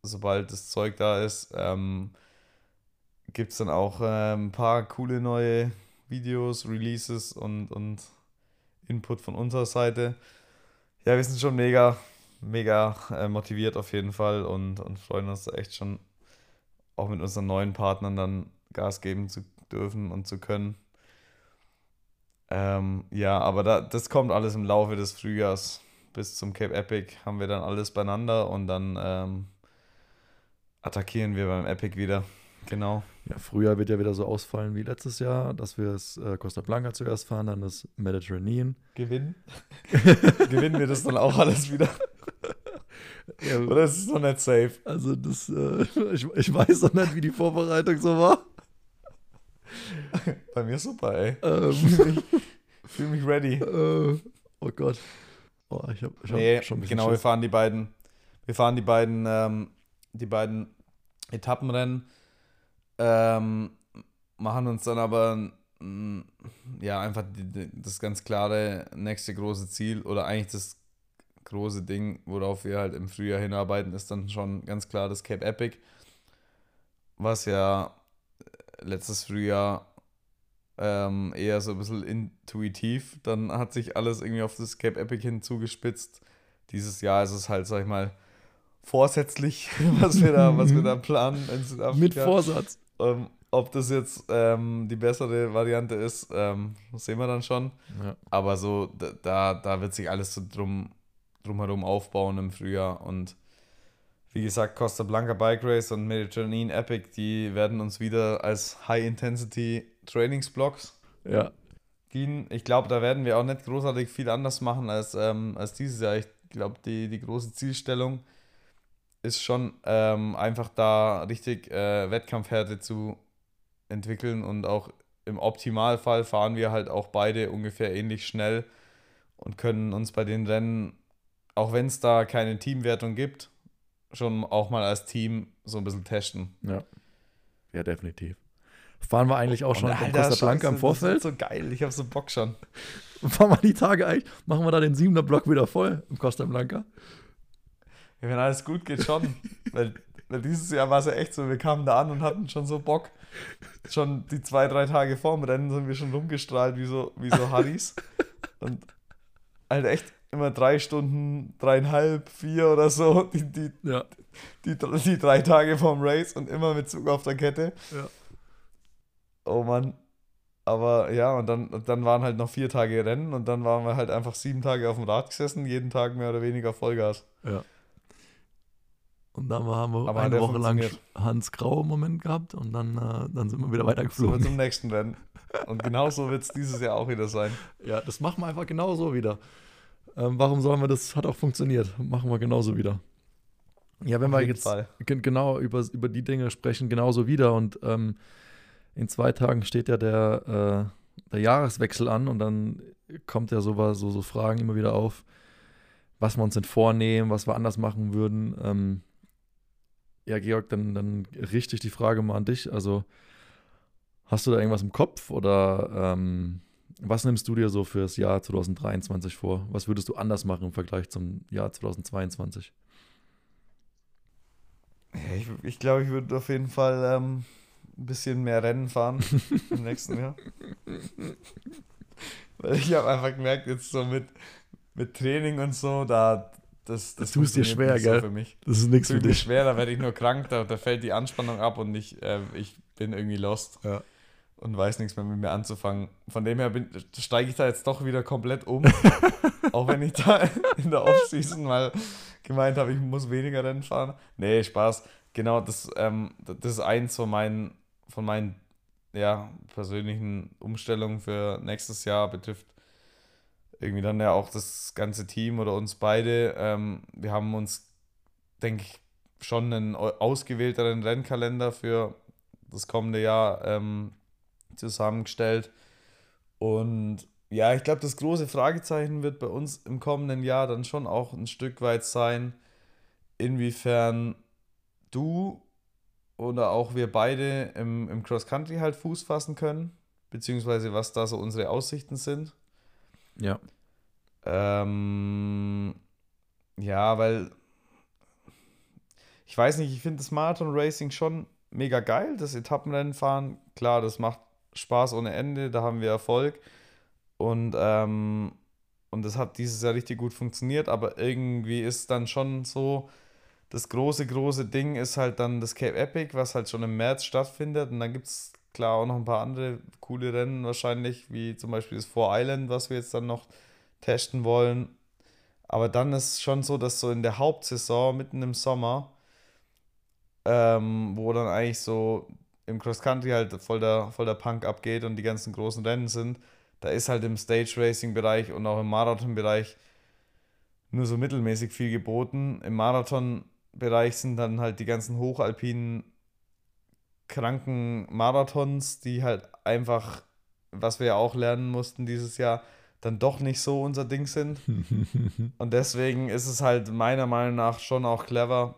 sobald das Zeug da ist, ähm, gibt es dann auch äh, ein paar coole neue Videos, Releases und, und Input von unserer Seite. Ja, wir sind schon mega, mega äh, motiviert auf jeden Fall und, und freuen uns echt schon auch mit unseren neuen Partnern dann Gas geben zu dürfen und zu können. Ähm, ja, aber da, das kommt alles im Laufe des Frühjahrs. Bis zum Cape Epic haben wir dann alles beieinander und dann ähm, attackieren wir beim Epic wieder. Genau. Ja, Frühjahr wird ja wieder so ausfallen wie letztes Jahr, dass wir das äh, Costa Blanca zuerst fahren, dann das Mediterranean. Gewinnen? Gewinnen wir das dann auch alles wieder? Ja, Oder ist es noch nicht safe? Also das, äh, ich, ich weiß noch nicht, wie die Vorbereitung so war. Bei mir super, ey. Ähm. Ich fühle mich, fühl mich, ready. Äh, oh Gott. Oh, ich hab, ich hab nee, schon ein Genau, Schiss. wir fahren die beiden, wir fahren die beiden, ähm, die beiden Etappenrennen, ähm, machen uns dann aber ja einfach die, die, das ganz klare nächste große Ziel oder eigentlich das große Ding, worauf wir halt im Frühjahr hinarbeiten, ist dann schon ganz klar das Cape Epic, was ja letztes Frühjahr ähm, eher so ein bisschen intuitiv. Dann hat sich alles irgendwie auf das Cape Epic hin zugespitzt. Dieses Jahr ist es halt, sag ich mal, vorsätzlich, was wir da, was wir da planen in Südafrika. Mit Vorsatz. Ähm, ob das jetzt ähm, die bessere Variante ist, ähm, sehen wir dann schon. Ja. Aber so, da, da wird sich alles so drum, drumherum aufbauen im Frühjahr und wie gesagt, Costa Blanca Bike Race und Mediterranean Epic, die werden uns wieder als High-Intensity Trainingsblocks ja. dienen. Ich glaube, da werden wir auch nicht großartig viel anders machen als, ähm, als dieses Jahr. Ich glaube, die, die große Zielstellung ist schon ähm, einfach da richtig äh, Wettkampfhärte zu entwickeln und auch im Optimalfall fahren wir halt auch beide ungefähr ähnlich schnell und können uns bei den Rennen, auch wenn es da keine Teamwertung gibt, schon auch mal als Team so ein bisschen testen. Ja. Ja, definitiv. Fahren wir eigentlich auch schon in Costa Blanca im Vorfeld? Das ist so geil, ich habe so Bock schon. Fahren wir die Tage eigentlich, machen wir da den 7er Block wieder voll im Costa Blanca? Ja, wenn alles gut geht, schon. weil, weil dieses Jahr war es ja echt so, wir kamen da an und hatten schon so Bock. Schon die zwei, drei Tage vor dem Rennen sind wir schon rumgestrahlt wie so, wie so Harrys. und halt echt immer drei Stunden, dreieinhalb, vier oder so, die, die, ja. die, die, die, drei Tage vorm Race und immer mit Zug auf der Kette. Ja. Oh Mann. Aber ja, und dann, und dann waren halt noch vier Tage Rennen und dann waren wir halt einfach sieben Tage auf dem Rad gesessen, jeden Tag mehr oder weniger Vollgas. Ja. Und dann haben wir Aber eine Woche lang Hans Grau im Moment gehabt und dann, äh, dann sind wir wieder weitergeflogen. Zum nächsten Rennen. Und genauso wird es dieses Jahr auch wieder sein. Ja, das machen wir einfach genauso wieder. Ähm, warum sollen wir das? Hat auch funktioniert. Machen wir genauso wieder. Ja, wenn Auf wir jetzt Fall. genau über, über die Dinge sprechen, genauso wieder. Und ähm, in zwei Tagen steht ja der, äh, der Jahreswechsel an und dann kommt ja sowas, so, so Fragen immer wieder auf, was wir uns denn vornehmen, was wir anders machen würden. Ähm, ja, Georg, dann, dann richte ich die Frage mal an dich. Also, hast du da irgendwas im Kopf oder ähm, was nimmst du dir so für das Jahr 2023 vor? Was würdest du anders machen im Vergleich zum Jahr 2022? ich, ich glaube, ich würde auf jeden Fall ähm, ein bisschen mehr Rennen fahren im nächsten Jahr. Weil ich habe einfach gemerkt, jetzt so mit, mit Training und so, da das, das, das tust dir schwer, gell? So für mich. Das ist nichts für dich. schwer, da werde ich nur krank, da, da fällt die Anspannung ab und ich, äh, ich bin irgendwie lost. Ja und weiß nichts mehr mit mir anzufangen. Von dem her steige ich da jetzt doch wieder komplett um. auch wenn ich da in der Offseason mal gemeint habe, ich muss weniger Rennen fahren. Nee, Spaß. Genau, das, ähm, das ist eins von meinen, von meinen ja, persönlichen Umstellungen für nächstes Jahr, betrifft irgendwie dann ja auch das ganze Team oder uns beide. Ähm, wir haben uns, denke ich, schon einen ausgewählteren Rennkalender für das kommende Jahr ähm, zusammengestellt. Und ja, ich glaube, das große Fragezeichen wird bei uns im kommenden Jahr dann schon auch ein Stück weit sein, inwiefern du oder auch wir beide im, im Cross-Country halt Fuß fassen können, beziehungsweise was da so unsere Aussichten sind. Ja. Ähm, ja, weil ich weiß nicht, ich finde das Marathon Racing schon mega geil, das Etappenrennen fahren. Klar, das macht Spaß ohne Ende, da haben wir Erfolg. Und, ähm, und das hat dieses Jahr richtig gut funktioniert, aber irgendwie ist dann schon so, das große, große Ding ist halt dann das Cape Epic, was halt schon im März stattfindet. Und dann gibt es klar auch noch ein paar andere coole Rennen wahrscheinlich, wie zum Beispiel das Four Island, was wir jetzt dann noch testen wollen. Aber dann ist schon so, dass so in der Hauptsaison, mitten im Sommer, ähm, wo dann eigentlich so im Cross Country halt voll der, voll der Punk abgeht und die ganzen großen Rennen sind, da ist halt im Stage Racing Bereich und auch im Marathon Bereich nur so mittelmäßig viel geboten. Im Marathon Bereich sind dann halt die ganzen hochalpinen kranken Marathons, die halt einfach, was wir ja auch lernen mussten dieses Jahr, dann doch nicht so unser Ding sind. und deswegen ist es halt meiner Meinung nach schon auch clever,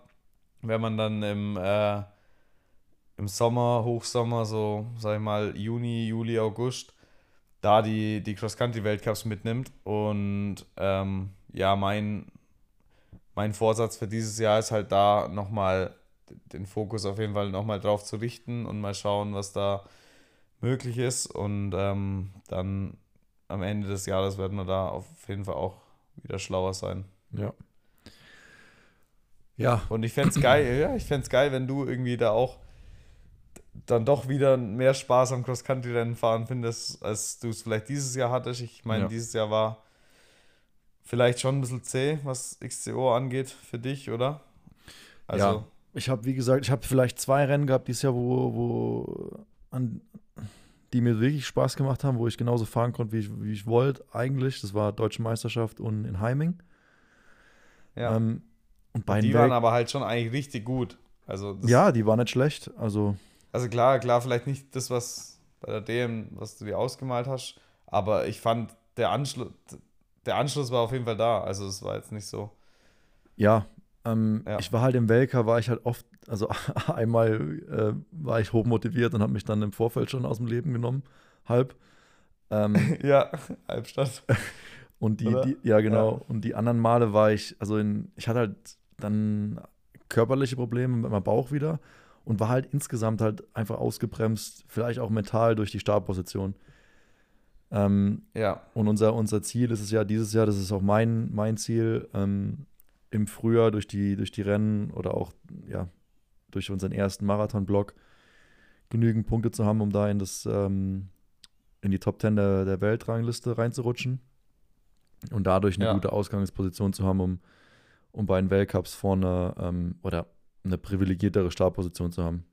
wenn man dann im, äh, im Sommer, Hochsommer, so sag ich mal Juni, Juli, August, da die, die Cross-Country-Weltcups mitnimmt. Und ähm, ja, mein, mein Vorsatz für dieses Jahr ist halt da nochmal den Fokus auf jeden Fall nochmal drauf zu richten und mal schauen, was da möglich ist. Und ähm, dann am Ende des Jahres werden wir da auf jeden Fall auch wieder schlauer sein. Ja. Ja. Und ich fände es geil, ja, ich fände es geil, wenn du irgendwie da auch dann doch wieder mehr Spaß am Cross-Country-Rennen fahren findest, als du es vielleicht dieses Jahr hattest. Ich meine, ja. dieses Jahr war vielleicht schon ein bisschen zäh, was XCO angeht für dich, oder? Also, ja, ich habe, wie gesagt, ich habe vielleicht zwei Rennen gehabt dieses Jahr, wo, wo an, die mir wirklich Spaß gemacht haben, wo ich genauso fahren konnte, wie ich, wie ich wollte eigentlich. Das war Deutsche Meisterschaft und in Heiming. Ja. Ähm, und bei die waren aber halt schon eigentlich richtig gut. Also ja, die waren nicht schlecht. Also, also klar, klar, vielleicht nicht das, was bei der DM, was du dir ausgemalt hast, aber ich fand, der Anschluss, der Anschluss war auf jeden Fall da. Also es war jetzt nicht so. Ja, ähm, ja. ich war halt im Welker, war ich halt oft, also einmal äh, war ich hochmotiviert und habe mich dann im Vorfeld schon aus dem Leben genommen, halb. Ähm, ja, Halbstadt. Und die, die ja genau, ja. und die anderen Male war ich, also in, ich hatte halt dann körperliche Probleme mit meinem Bauch wieder und war halt insgesamt halt einfach ausgebremst, vielleicht auch mental durch die Startposition. Ähm, ja. Und unser, unser Ziel ist es ja dieses Jahr, das ist auch mein, mein Ziel, ähm, im Frühjahr durch die, durch die Rennen oder auch ja, durch unseren ersten Marathon-Block genügend Punkte zu haben, um da in, das, ähm, in die Top 10 der, der Weltrangliste reinzurutschen und dadurch eine ja. gute Ausgangsposition zu haben, um um bei den Weltcups vorne ähm, oder eine privilegiertere Startposition zu haben.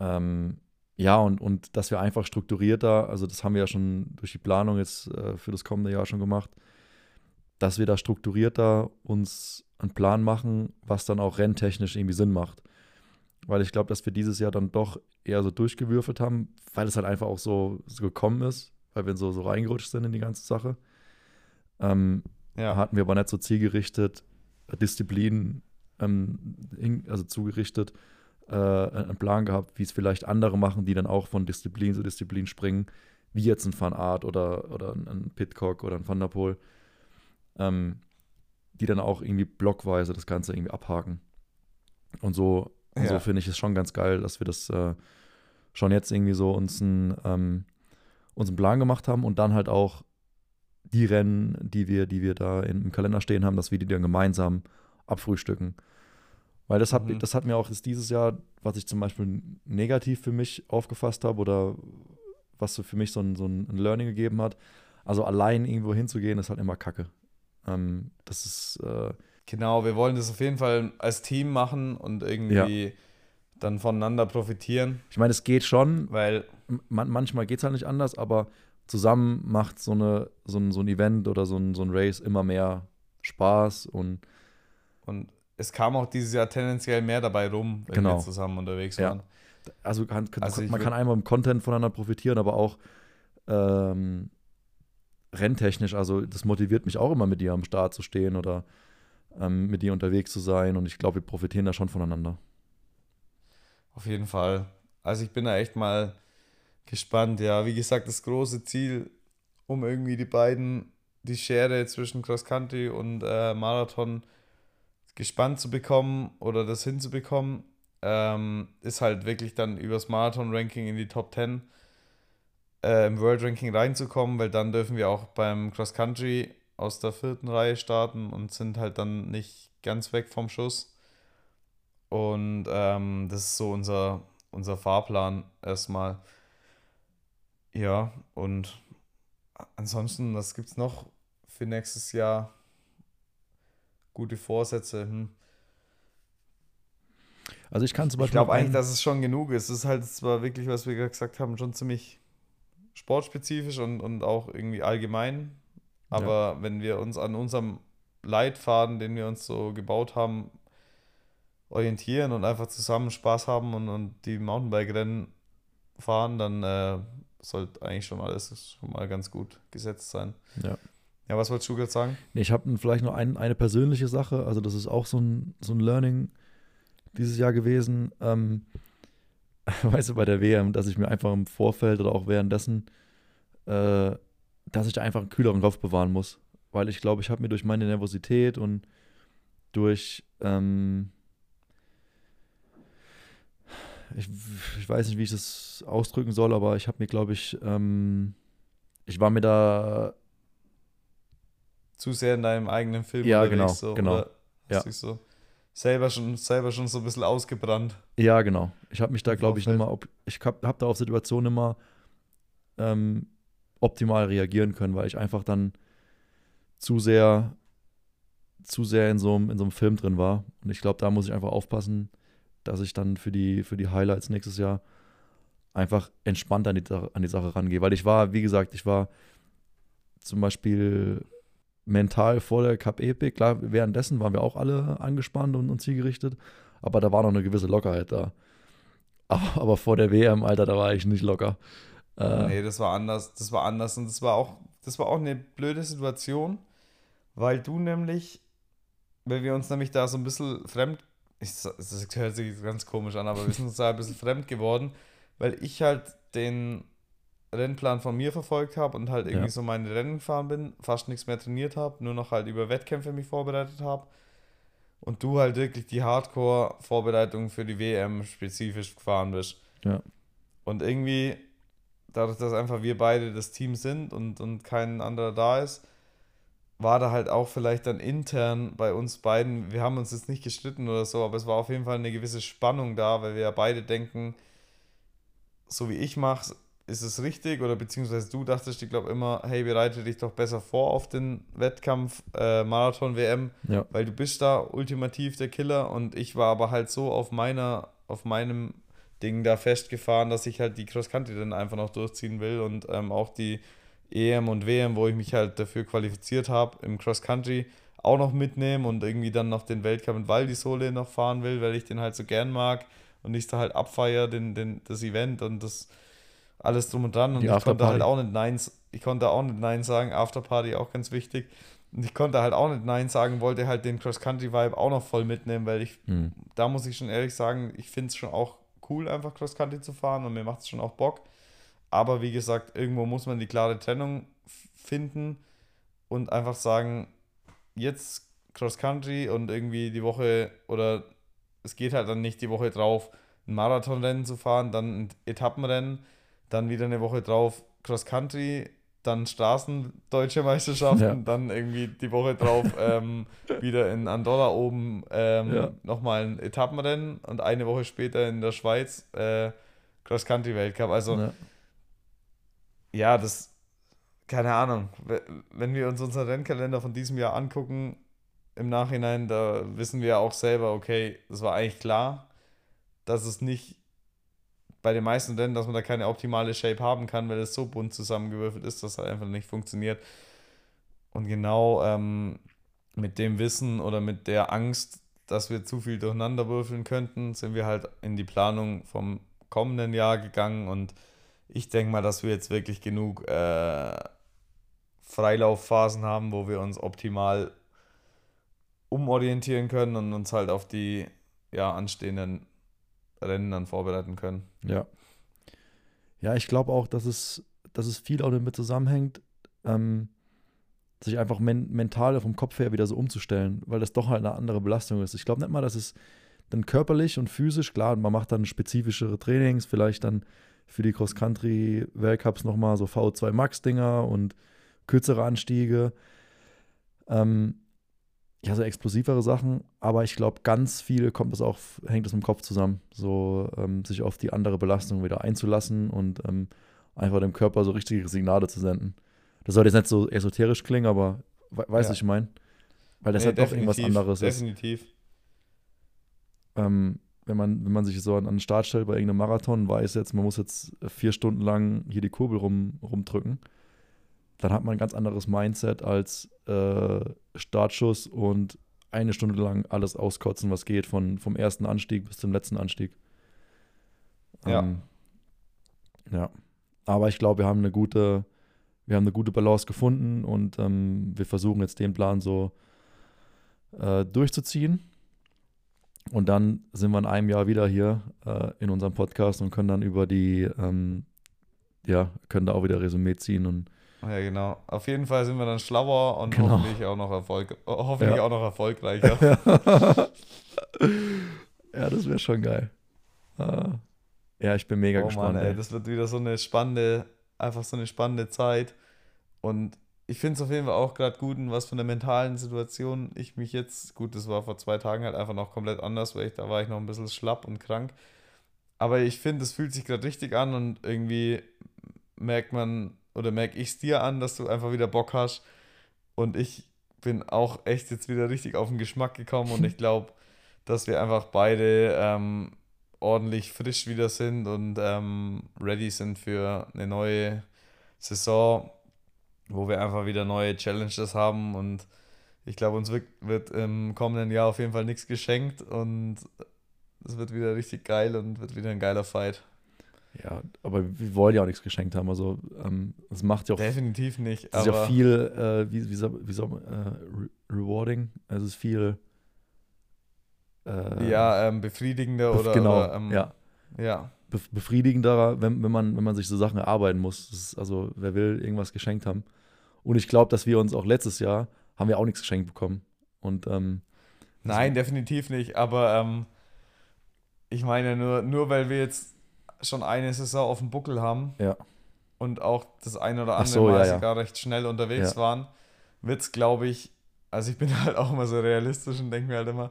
Ähm, ja, und, und dass wir einfach strukturierter, also das haben wir ja schon durch die Planung jetzt äh, für das kommende Jahr schon gemacht, dass wir da strukturierter uns einen Plan machen, was dann auch renntechnisch irgendwie Sinn macht. Weil ich glaube, dass wir dieses Jahr dann doch eher so durchgewürfelt haben, weil es halt einfach auch so, so gekommen ist, weil wir so, so reingerutscht sind in die ganze Sache. Ähm, ja. Hatten wir aber nicht so zielgerichtet Disziplinen ähm, also zugerichtet, äh, einen Plan gehabt, wie es vielleicht andere machen, die dann auch von Disziplin zu Disziplin springen, wie jetzt ein Van Art oder, oder ein Pitcock oder ein Van der Poel, ähm, die dann auch irgendwie blockweise das Ganze irgendwie abhaken. Und so, ja. so finde ich es schon ganz geil, dass wir das äh, schon jetzt irgendwie so uns, ein, ähm, uns einen Plan gemacht haben und dann halt auch die Rennen, die wir, die wir da im Kalender stehen haben, dass wir die dann gemeinsam abfrühstücken. Weil das hat, mhm. das hat mir auch dieses Jahr, was ich zum Beispiel negativ für mich aufgefasst habe oder was so für mich so ein, so ein Learning gegeben hat. Also allein irgendwo hinzugehen, ist halt immer Kacke. Ähm, das ist. Äh, genau, wir wollen das auf jeden Fall als Team machen und irgendwie ja. dann voneinander profitieren. Ich meine, es geht schon, weil man, manchmal geht es halt nicht anders, aber zusammen macht so, eine, so, ein, so ein Event oder so ein, so ein Race immer mehr Spaß und und es kam auch dieses Jahr tendenziell mehr dabei rum, wenn genau. wir zusammen unterwegs waren. Ja. Also, kann, also man kann einmal im Content voneinander profitieren, aber auch ähm, renntechnisch. Also das motiviert mich auch immer, mit dir am Start zu stehen oder ähm, mit dir unterwegs zu sein. Und ich glaube, wir profitieren da schon voneinander. Auf jeden Fall. Also ich bin da echt mal gespannt. Ja, wie gesagt, das große Ziel, um irgendwie die beiden, die Schere zwischen Cross Country und äh, Marathon gespannt zu bekommen oder das hinzubekommen, ähm, ist halt wirklich dann übers Marathon-Ranking in die Top 10 äh, im World Ranking reinzukommen, weil dann dürfen wir auch beim Cross Country aus der vierten Reihe starten und sind halt dann nicht ganz weg vom Schuss. Und ähm, das ist so unser, unser Fahrplan erstmal. Ja, und ansonsten, was gibt es noch für nächstes Jahr? Gute Vorsätze. Hm. Also ich kann zum Beispiel. Ich glaube eigentlich, dass es schon genug ist. Es ist halt zwar wirklich, was wir gesagt haben, schon ziemlich sportspezifisch und, und auch irgendwie allgemein. Aber ja. wenn wir uns an unserem Leitfaden, den wir uns so gebaut haben, orientieren und einfach zusammen Spaß haben und, und die Mountainbike-Rennen fahren, dann äh, sollte eigentlich schon alles schon mal ganz gut gesetzt sein. Ja. Ja, was wolltest du gerade sagen? Ich habe vielleicht noch ein, eine persönliche Sache, also das ist auch so ein, so ein Learning dieses Jahr gewesen. Ähm, weißt du, bei der WM, dass ich mir einfach im Vorfeld oder auch währenddessen, äh, dass ich da einfach einen kühleren Kopf bewahren muss. Weil ich glaube, ich habe mir durch meine Nervosität und durch, ähm, ich, ich, weiß nicht, wie ich das ausdrücken soll, aber ich habe mir, glaube ich, ähm, ich war mir da zu sehr in deinem eigenen Film ja, genau, so, genau. ja. so selber schon, selber schon so ein bisschen ausgebrannt. Ja, genau. Ich habe mich da, glaube ich, immer, ich habe hab da auf Situationen immer ähm, optimal reagieren können, weil ich einfach dann zu sehr, zu sehr in so, einem, in so einem Film drin war. Und ich glaube, da muss ich einfach aufpassen, dass ich dann für die, für die Highlights nächstes Jahr einfach entspannt an die, an die Sache rangehe. Weil ich war, wie gesagt, ich war zum Beispiel mental vor der Cup Epic. Klar, währenddessen waren wir auch alle angespannt und, und zielgerichtet, aber da war noch eine gewisse Lockerheit da. Aber, aber vor der WM, Alter, da war ich nicht locker. Äh, nee, das war anders. Das war anders und das war auch, das war auch eine blöde Situation, weil du nämlich, weil wir uns nämlich da so ein bisschen fremd, ich, das hört sich ganz komisch an, aber wir sind uns da ein bisschen fremd geworden, weil ich halt den Rennplan von mir verfolgt habe und halt irgendwie ja. so meine Rennen gefahren bin, fast nichts mehr trainiert habe, nur noch halt über Wettkämpfe mich vorbereitet habe. Und du halt wirklich die Hardcore-Vorbereitung für die WM spezifisch gefahren bist. Ja. Und irgendwie, dadurch, dass einfach wir beide das Team sind und, und kein anderer da ist, war da halt auch vielleicht dann intern bei uns beiden, wir haben uns jetzt nicht gestritten oder so, aber es war auf jeden Fall eine gewisse Spannung da, weil wir ja beide denken, so wie ich mache, ist es richtig? Oder beziehungsweise du dachtest, ich glaube immer, hey, bereite dich doch besser vor auf den Wettkampf äh, Marathon WM, ja. weil du bist da ultimativ der Killer. Und ich war aber halt so auf meiner, auf meinem Ding da festgefahren, dass ich halt die Cross Country dann einfach noch durchziehen will. Und ähm, auch die EM und WM, wo ich mich halt dafür qualifiziert habe, im Cross Country auch noch mitnehmen und irgendwie dann noch den Weltcup in Val di Sole noch fahren will, weil ich den halt so gern mag und ich da halt abfeiere, den, den, das Event. Und das alles drum und dran. Und Die ich konnte halt auch nicht Nein, ich konnte auch nicht Nein sagen. Afterparty auch ganz wichtig. Und ich konnte halt auch nicht Nein sagen, wollte halt den Cross-Country-Vibe auch noch voll mitnehmen, weil ich, mhm. da muss ich schon ehrlich sagen, ich finde es schon auch cool, einfach Cross-Country zu fahren und mir macht es schon auch Bock. Aber wie gesagt, irgendwo muss man die klare Trennung finden und einfach sagen, jetzt Cross-Country und irgendwie die Woche oder es geht halt dann nicht die Woche drauf, ein Marathonrennen zu fahren, dann ein Etappenrennen dann wieder eine Woche drauf Cross Country, dann Straßen Deutsche Meisterschaften, ja. dann irgendwie die Woche drauf ähm, wieder in Andorra oben ähm, ja. nochmal ein Etappenrennen und eine Woche später in der Schweiz äh, Cross Country Weltcup. Also ja. ja, das keine Ahnung. Wenn wir uns unseren Rennkalender von diesem Jahr angucken, im Nachhinein, da wissen wir auch selber, okay, das war eigentlich klar, dass es nicht bei den meisten Rennen, dass man da keine optimale Shape haben kann, weil es so bunt zusammengewürfelt ist, dass halt einfach nicht funktioniert. Und genau ähm, mit dem Wissen oder mit der Angst, dass wir zu viel durcheinander würfeln könnten, sind wir halt in die Planung vom kommenden Jahr gegangen und ich denke mal, dass wir jetzt wirklich genug äh, Freilauffhasen haben, wo wir uns optimal umorientieren können und uns halt auf die ja, anstehenden Rennen dann vorbereiten können. Ja. Ja, ich glaube auch, dass es, dass es viel auch damit zusammenhängt, ähm, sich einfach men mental vom Kopf her wieder so umzustellen, weil das doch halt eine andere Belastung ist. Ich glaube nicht mal, dass es dann körperlich und physisch, klar, man macht dann spezifischere Trainings, vielleicht dann für die Cross-Country-Weltcups nochmal so V2 Max-Dinger und kürzere Anstiege. Ähm, ja, so explosivere Sachen, aber ich glaube, ganz viel kommt das auch, hängt das im Kopf zusammen, so ähm, sich auf die andere Belastung wieder einzulassen und ähm, einfach dem Körper so richtige Signale zu senden. Das soll jetzt nicht so esoterisch klingen, aber we weißt du, ja. ich meine? Weil das nee, halt doch irgendwas anderes definitiv. ist. Ähm, wenn man, wenn man sich so an, an den Start stellt bei irgendeinem Marathon, weiß jetzt, man muss jetzt vier Stunden lang hier die Kurbel rum, rumdrücken, dann hat man ein ganz anderes Mindset als äh, Startschuss und eine Stunde lang alles auskotzen, was geht, von, vom ersten Anstieg bis zum letzten Anstieg. Ja. Ähm, ja. Aber ich glaube, wir haben eine gute, wir haben eine gute Balance gefunden und ähm, wir versuchen jetzt den Plan so äh, durchzuziehen. Und dann sind wir in einem Jahr wieder hier äh, in unserem Podcast und können dann über die, ähm, ja, können da auch wieder Resümee ziehen und ja, genau. Auf jeden Fall sind wir dann schlauer und genau. hoffentlich auch noch Erfolg, hoffentlich ja. auch noch erfolgreicher. ja, das wäre schon geil. Ah. Ja, ich bin mega oh, gespannt. Mann, ey, das wird wieder so eine spannende, einfach so eine spannende Zeit. Und ich finde es auf jeden Fall auch gerade gut, in was von der mentalen Situation ich mich jetzt, gut, das war vor zwei Tagen halt einfach noch komplett anders, weil ich, da war ich noch ein bisschen schlapp und krank. Aber ich finde, es fühlt sich gerade richtig an und irgendwie merkt man oder merke ich es dir an, dass du einfach wieder Bock hast. Und ich bin auch echt jetzt wieder richtig auf den Geschmack gekommen und ich glaube, dass wir einfach beide ähm, ordentlich frisch wieder sind und ähm, ready sind für eine neue Saison, wo wir einfach wieder neue Challenges haben und ich glaube, uns wird, wird im kommenden Jahr auf jeden Fall nichts geschenkt und es wird wieder richtig geil und wird wieder ein geiler Fight. Ja, aber wir wollen ja auch nichts geschenkt haben. Also ähm, es macht ja auch. Definitiv nicht. Es ist ja viel, äh, wie, wie, wie soll man, äh, re rewarding. Also es ist viel. Äh, ja, ähm, befriedigender oder. Genau, oder, ähm, ja. Ja. Be befriedigender, wenn, wenn, man, wenn man sich so Sachen erarbeiten muss. Also, wer will irgendwas geschenkt haben. Und ich glaube, dass wir uns auch letztes Jahr haben wir auch nichts geschenkt bekommen. Und ähm, Nein, definitiv nicht. Aber ähm, ich meine, nur, nur weil wir jetzt schon eine Saison auf dem Buckel haben ja. und auch das eine oder andere so, Mal ja, sogar recht schnell unterwegs waren, wird es, glaube ich, also ich bin halt auch immer so realistisch und denke mir halt immer,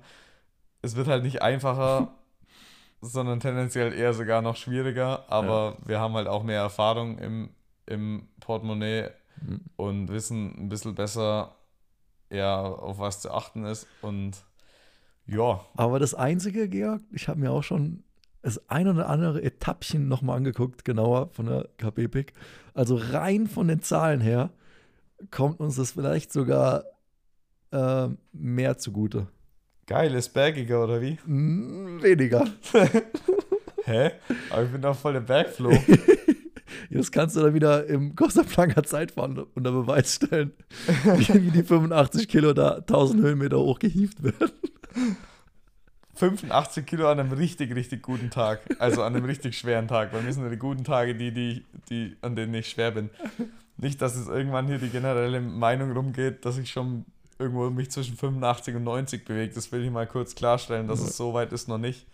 es wird halt nicht einfacher, sondern tendenziell eher sogar noch schwieriger, aber wir haben halt auch mehr Erfahrung im, im Portemonnaie mhm. und wissen ein bisschen besser, ja, auf was zu achten ist und ja. Aber das Einzige, Georg, ich habe mir auch schon das ein oder andere Etappchen nochmal angeguckt, genauer von der KP-Pick. Also rein von den Zahlen her kommt uns das vielleicht sogar äh, mehr zugute. Geil, ist bergiger oder wie? Mm, weniger. Hä? Aber ich bin doch voll der Bergfloh. Das kannst du dann wieder im Costa Blanca Zeitfahren unter Beweis stellen, wie die 85 Kilo da 1000 Höhenmeter hochgehievt werden. 85 Kilo an einem richtig, richtig guten Tag. Also an einem richtig schweren Tag. Weil mir sind die guten Tage die, die, die, an denen ich schwer bin. Nicht, dass es irgendwann hier die generelle Meinung rumgeht, dass ich schon irgendwo mich zwischen 85 und 90 bewege. Das will ich mal kurz klarstellen, dass es so weit ist noch nicht.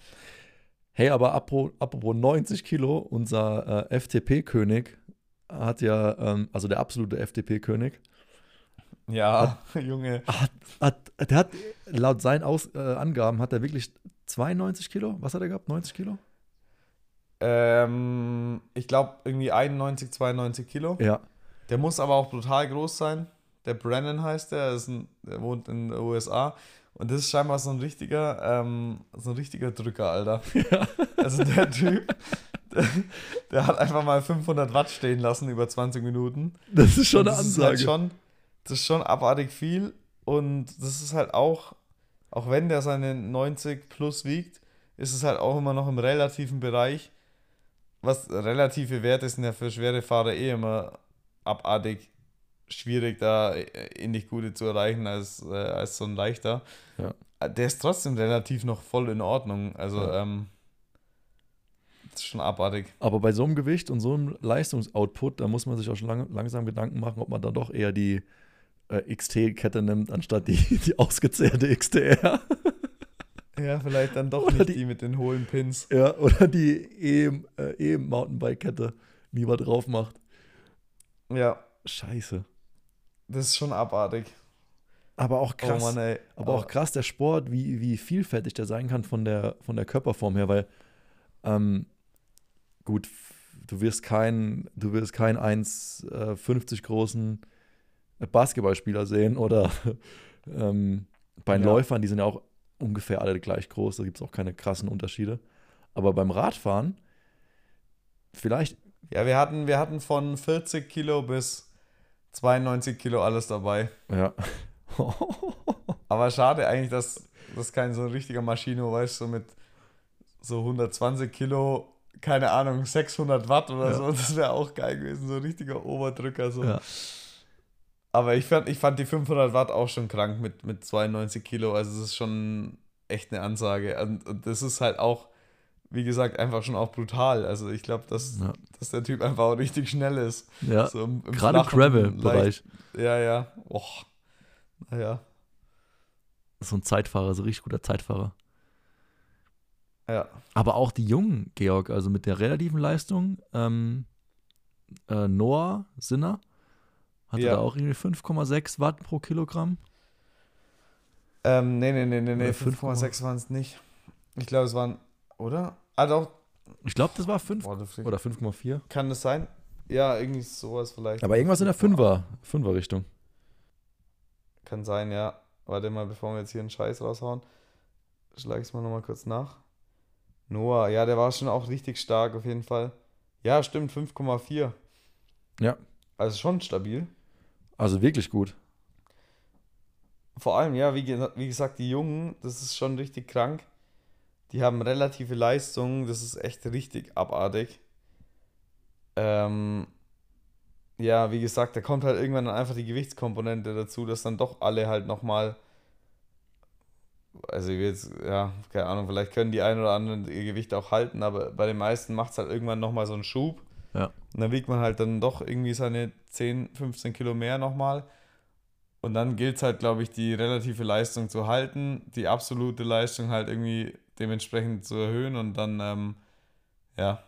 Hey, aber apropos, apropos 90 Kilo, unser äh, FTP-König hat ja, ähm, also der absolute FTP-König, ja, hat, Junge. Hat, hat, der hat laut seinen Aus, äh, Angaben hat er wirklich 92 Kilo? Was hat er gehabt? 90 Kilo? Ähm, ich glaube irgendwie 91, 92 Kilo. Ja. Der muss aber auch brutal groß sein. Der Brennan heißt der, ist ein, der wohnt in den USA. Und das ist scheinbar so ein richtiger, ähm, so ein richtiger Drücker, Alter. Ja. Also der Typ, der, der, hat einfach mal 500 Watt stehen lassen über 20 Minuten. Das ist schon eine Ansage. Ist halt schon, das ist schon abartig viel und das ist halt auch, auch wenn der seine 90 plus wiegt, ist es halt auch immer noch im relativen Bereich. Was relative Werte sind ja für schwere Fahrer eh immer abartig schwierig, da ähnlich gute zu erreichen als, äh, als so ein leichter. Ja. Der ist trotzdem relativ noch voll in Ordnung. Also, ja. ähm, ist schon abartig. Aber bei so einem Gewicht und so einem Leistungsoutput, da muss man sich auch schon lang, langsam Gedanken machen, ob man dann doch eher die äh, XT-Kette nimmt, anstatt die, die ausgezehrte XTR. Ja, vielleicht dann doch Oder nicht die- die, mit den hohlen Pins. ja, oder die E- äh, E-Mountainbike-Kette lieber drauf macht. Ja, Scheiße. das ist schon abartig. Aber auch krass. Oh Mann. Aber auch krass der Sport, wie, wie vielfältig der sein kann von der, von der Körperform her, weil ähm, gut, du wirst kein, du wirst kein 1,50 großen Basketballspieler sehen oder ähm, bei den Ja. Läufern, die sind ja auch ungefähr alle gleich groß, da gibt es auch keine krassen Unterschiede. Aber beim Radfahren, vielleicht, Ja, wir hatten, wir hatten von 40 Kilo bis 92 Kilo alles dabei. ja. Aber schade eigentlich, dass das kein so ein richtiger Maschino, weißt du, so mit so 120 Kilo, keine Ahnung, 600 Watt oder Ja. so. Das wäre auch geil gewesen, so ein richtiger Oberdrücker. So. Ja. Aber ich fand, ich fand die 500 Watt auch schon krank mit, mit 92 Kilo. Also, das ist schon echt eine Ansage. Und, und das ist halt auch, wie gesagt, einfach schon auch brutal. Also, ich glaube, dass, Ja. dass der Typ einfach auch richtig schnell ist. ja. So im, im Gerade im Gravel-Bereich. Ja, ja. Och. Naja. So ein Zeitfahrer, so richtig guter Zeitfahrer. Ja. Aber auch die Jungen, Georg, also mit der relativen Leistung, ähm, äh, Noah Sinner hatte Ja. da auch irgendwie 5,6 Watt pro Kilogramm. Ähm, nee, nee, nee, nee, nee. Oder 5,6 waren es nicht. Ich glaube, es waren, oder? Ah, doch. Ich glaube, das war 5 Boah, oder 5,4. kann das sein? Ja, irgendwie sowas vielleicht. Aber irgendwas in der 5er, 5er Richtung. Kann sein, ja. Warte mal, bevor wir jetzt hier einen Scheiß raushauen, schlage ich es mal nochmal kurz nach. Noah, ja, der war schon auch richtig stark auf jeden Fall. Ja, stimmt, 5,4. Ja. Also schon stabil. Also wirklich gut. Vor allem, ja, wie, wie gesagt, die Jungen, das ist schon richtig krank. Die haben relative Leistung, das ist echt richtig abartig. Ähm, ja, wie gesagt, da kommt halt irgendwann dann einfach die Gewichtskomponente dazu, dass dann doch alle halt nochmal, also ich will jetzt, ja, keine Ahnung, vielleicht können die ein oder anderen ihr Gewicht auch halten, aber bei den meisten macht es halt irgendwann nochmal so einen Schub. Ja. Und dann wiegt man halt dann doch irgendwie seine 10, 15 Kilo mehr nochmal. Und dann gilt es halt, glaube ich, die relative Leistung zu halten, die absolute Leistung halt irgendwie dementsprechend zu erhöhen und dann, ähm, ja,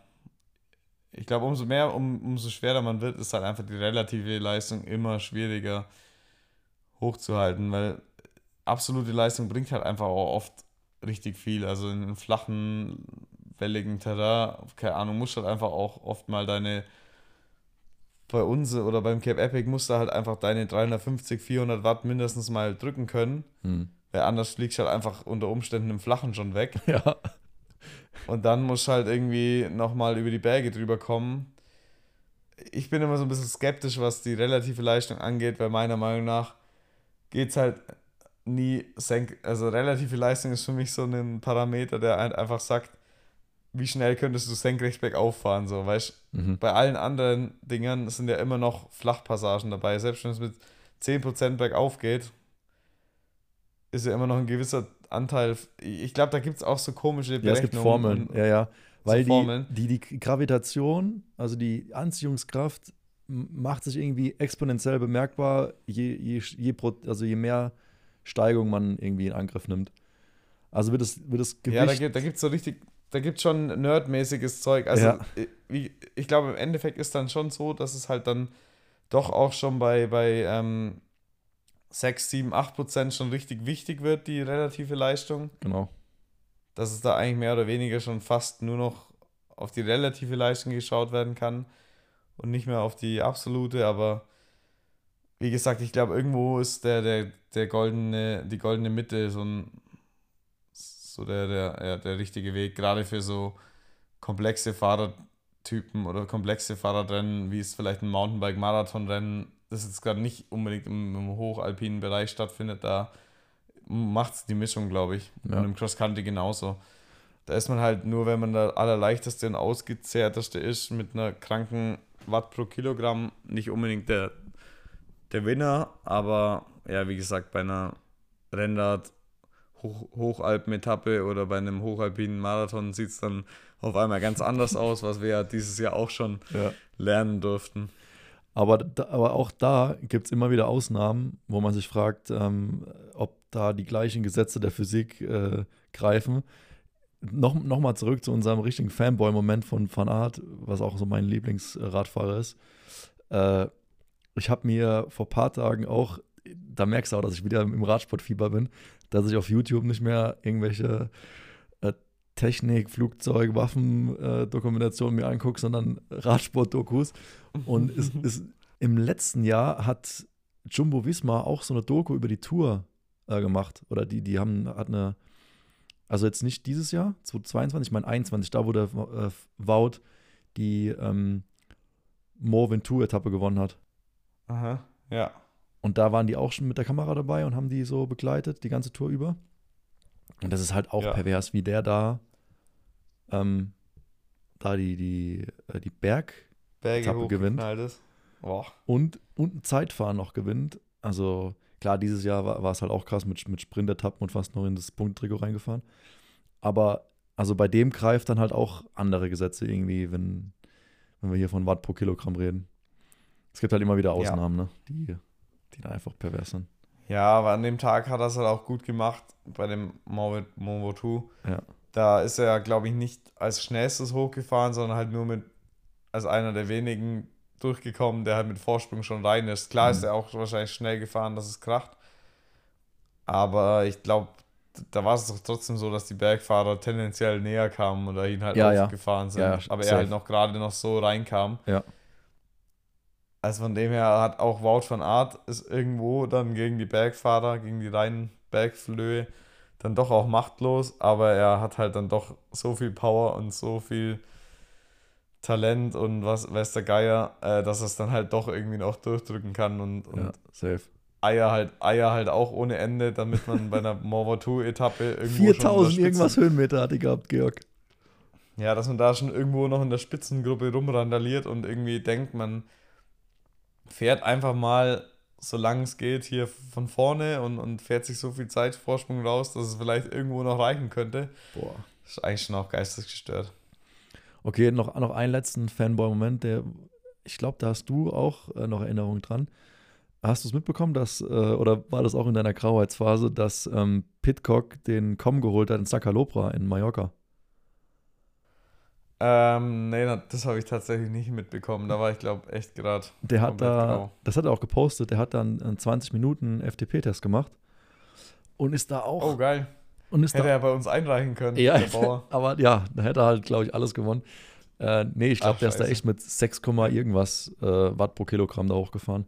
ich glaube, umso mehr, um, umso schwerer man wird, ist halt einfach die relative Leistung immer schwieriger hochzuhalten, weil absolute Leistung bringt halt einfach auch oft richtig viel. Also in flachen, welligen Terrain, keine Ahnung, musst halt einfach auch oft mal deine bei uns oder beim Cape Epic musst du halt einfach deine 350, 400 Watt mindestens mal drücken können, Hm. weil anders fliegst du halt einfach unter Umständen im Flachen schon weg. Ja. Und dann musst du halt irgendwie nochmal über die Berge drüber kommen. Ich bin immer so ein bisschen skeptisch, was die relative Leistung angeht, weil meiner Meinung nach geht es halt nie senk. Also relative Leistung ist für mich so ein Parameter, der einfach sagt, wie schnell könntest du senkrecht bergauf fahren, so, weißt Mhm. bei allen anderen Dingern sind ja immer noch Flachpassagen dabei. Selbst wenn es mit 10% bergauf geht, ist ja immer noch ein gewisser Anteil. Ich glaube, da gibt es auch so komische Ja, es gibt Berechnungen Formeln. Ja, ja. Weil Formeln. die, die, die Gravitation, also die Anziehungskraft, macht sich irgendwie exponentiell bemerkbar, je, je, je, pro, also je mehr Steigung man irgendwie in Angriff nimmt. Also wird das, wird das Gewicht. Ja, da gibt gibt's so richtig, da gibt es schon nerdmäßiges Zeug. Also Ja. ich, wie, ich glaube, im Endeffekt ist dann schon so, dass es halt dann doch auch schon bei, bei ähm, 6, 7, 8 Prozent schon richtig wichtig wird, die relative Leistung. genau. Dass es da eigentlich mehr oder weniger schon fast nur noch auf die relative Leistung geschaut werden kann und nicht mehr auf die absolute, aber wie gesagt, ich glaube, irgendwo ist der, der, der goldene, die goldene Mitte so ein so der, der, der richtige Weg, gerade für so komplexe Fahrradtypen oder komplexe Fahrradrennen, wie es vielleicht ein Mountainbike-Marathonrennen, das jetzt gerade nicht unbedingt im, im hochalpinen Bereich stattfindet, da macht es die Mischung, glaube ich. Ja. Und im Cross-Country genauso. Da ist man halt nur, wenn man der allerleichteste und ausgezehrteste ist, mit einer kranken Watt pro Kilogramm, nicht unbedingt der, der Winner, aber ja, wie gesagt, bei einer Rennrad Hoch Hochalpen-Etappe oder bei einem hochalpinen Marathon sieht es dann auf einmal ganz anders aus, was wir ja dieses Jahr auch schon Ja. lernen durften. Aber, aber auch da gibt es immer wieder Ausnahmen, wo man sich fragt, ähm, ob da die gleichen Gesetze der Physik äh, greifen. Noch, noch mal zurück zu unserem richtigen Fanboy-Moment von Van Aert, was auch so mein Lieblingsradfahrer ist. Äh, ich habe mir vor ein paar Tagen auch, da merkst du auch, dass ich wieder im Radsportfieber bin, dass ich auf YouTube nicht mehr irgendwelche äh, Technik, Flugzeug, Waffen-Dokumentationen mir angucke, sondern Radsport-Dokus. Und es, es, im letzten Jahr hat Jumbo Visma auch so eine Doku über die Tour äh, gemacht. Oder die, die haben, hat eine, also jetzt nicht dieses Jahr, 2022, ich meine 21, da wo der äh, Wout die ähm, Mont Ventoux-Etappe gewonnen hat. Aha, ja. Und da waren die auch schon mit der Kamera dabei und haben die so begleitet, die ganze Tour über. Und das ist halt auch Ja. pervers, wie der da, ähm, da die, die, äh, die Berg- Berge gewinnt. und, und ein Zeitfahren noch gewinnt. Also klar, dieses Jahr war, es halt auch krass mit, mit Sprintetappen und fast noch in das Punkttrikot reingefahren. Aber also bei dem greift dann halt auch andere Gesetze irgendwie, wenn, wenn wir hier von Watt pro Kilogramm reden. Es gibt halt immer wieder Ausnahmen, ne? die, die dann einfach pervers sind. Ja, aber an dem Tag hat er es halt auch gut gemacht bei dem Ventoux. Ja. Da ist er glaube ich, nicht als schnellstes hochgefahren, sondern halt nur mit, als einer der wenigen durchgekommen, der halt mit Vorsprung schon rein ist. Klar Mhm. ist er auch wahrscheinlich schnell gefahren, dass es kracht. Aber ich glaube, da war es doch trotzdem so, dass die Bergfahrer tendenziell näher kamen oder ihn halt Ja, ja. aufgefahren sind. Ja, aber er halt noch gerade noch so reinkam. Ja. Also von dem her hat auch Wout van Aert ist irgendwo dann gegen die Bergfahrer, gegen die reinen Bergflöhe dann doch auch machtlos, aber er hat halt dann doch so viel Power und so viel Talent und was weiß der Geier, äh, dass er es dann halt doch irgendwie noch durchdrücken kann und, und Ja, safe. Eier halt Eier halt auch ohne Ende, damit man bei einer Mont Ventoux-Etappe irgendwo schon in der 4000 Spitzen- irgendwas Höhenmeter hat die gehabt, Georg. ja, dass man da schon irgendwo noch in der Spitzengruppe rumrandaliert und irgendwie denkt, man fährt einfach mal, solange es geht, hier von vorne und, und fährt sich so viel Zeitvorsprung raus, dass es vielleicht irgendwo noch reichen könnte. Boah. Das ist eigentlich schon auch geistesgestört. Okay, noch, noch einen letzten Fanboy-Moment, der, ich glaube, da hast du auch äh, noch Erinnerungen dran. Hast du es mitbekommen, dass, äh, oder war das auch in deiner Grauheitsphase, dass ähm, Pitcock den Com geholt hat in Sacalopra in Mallorca? Ähm, nee, das habe ich tatsächlich nicht mitbekommen. Da war ich, glaube echt gerade. Der hat da, grau. das hat er auch gepostet, der hat dann einen 20 Minuten FTP-Test gemacht und ist da auch, Oh, geil. und ist Hätte da, er bei uns einreichen können, ja, aber ja, da hätte er halt, glaube ich, alles gewonnen. Äh, nee, ich glaube, der ist da echt mit 6, irgendwas äh, Watt pro Kilogramm da hochgefahren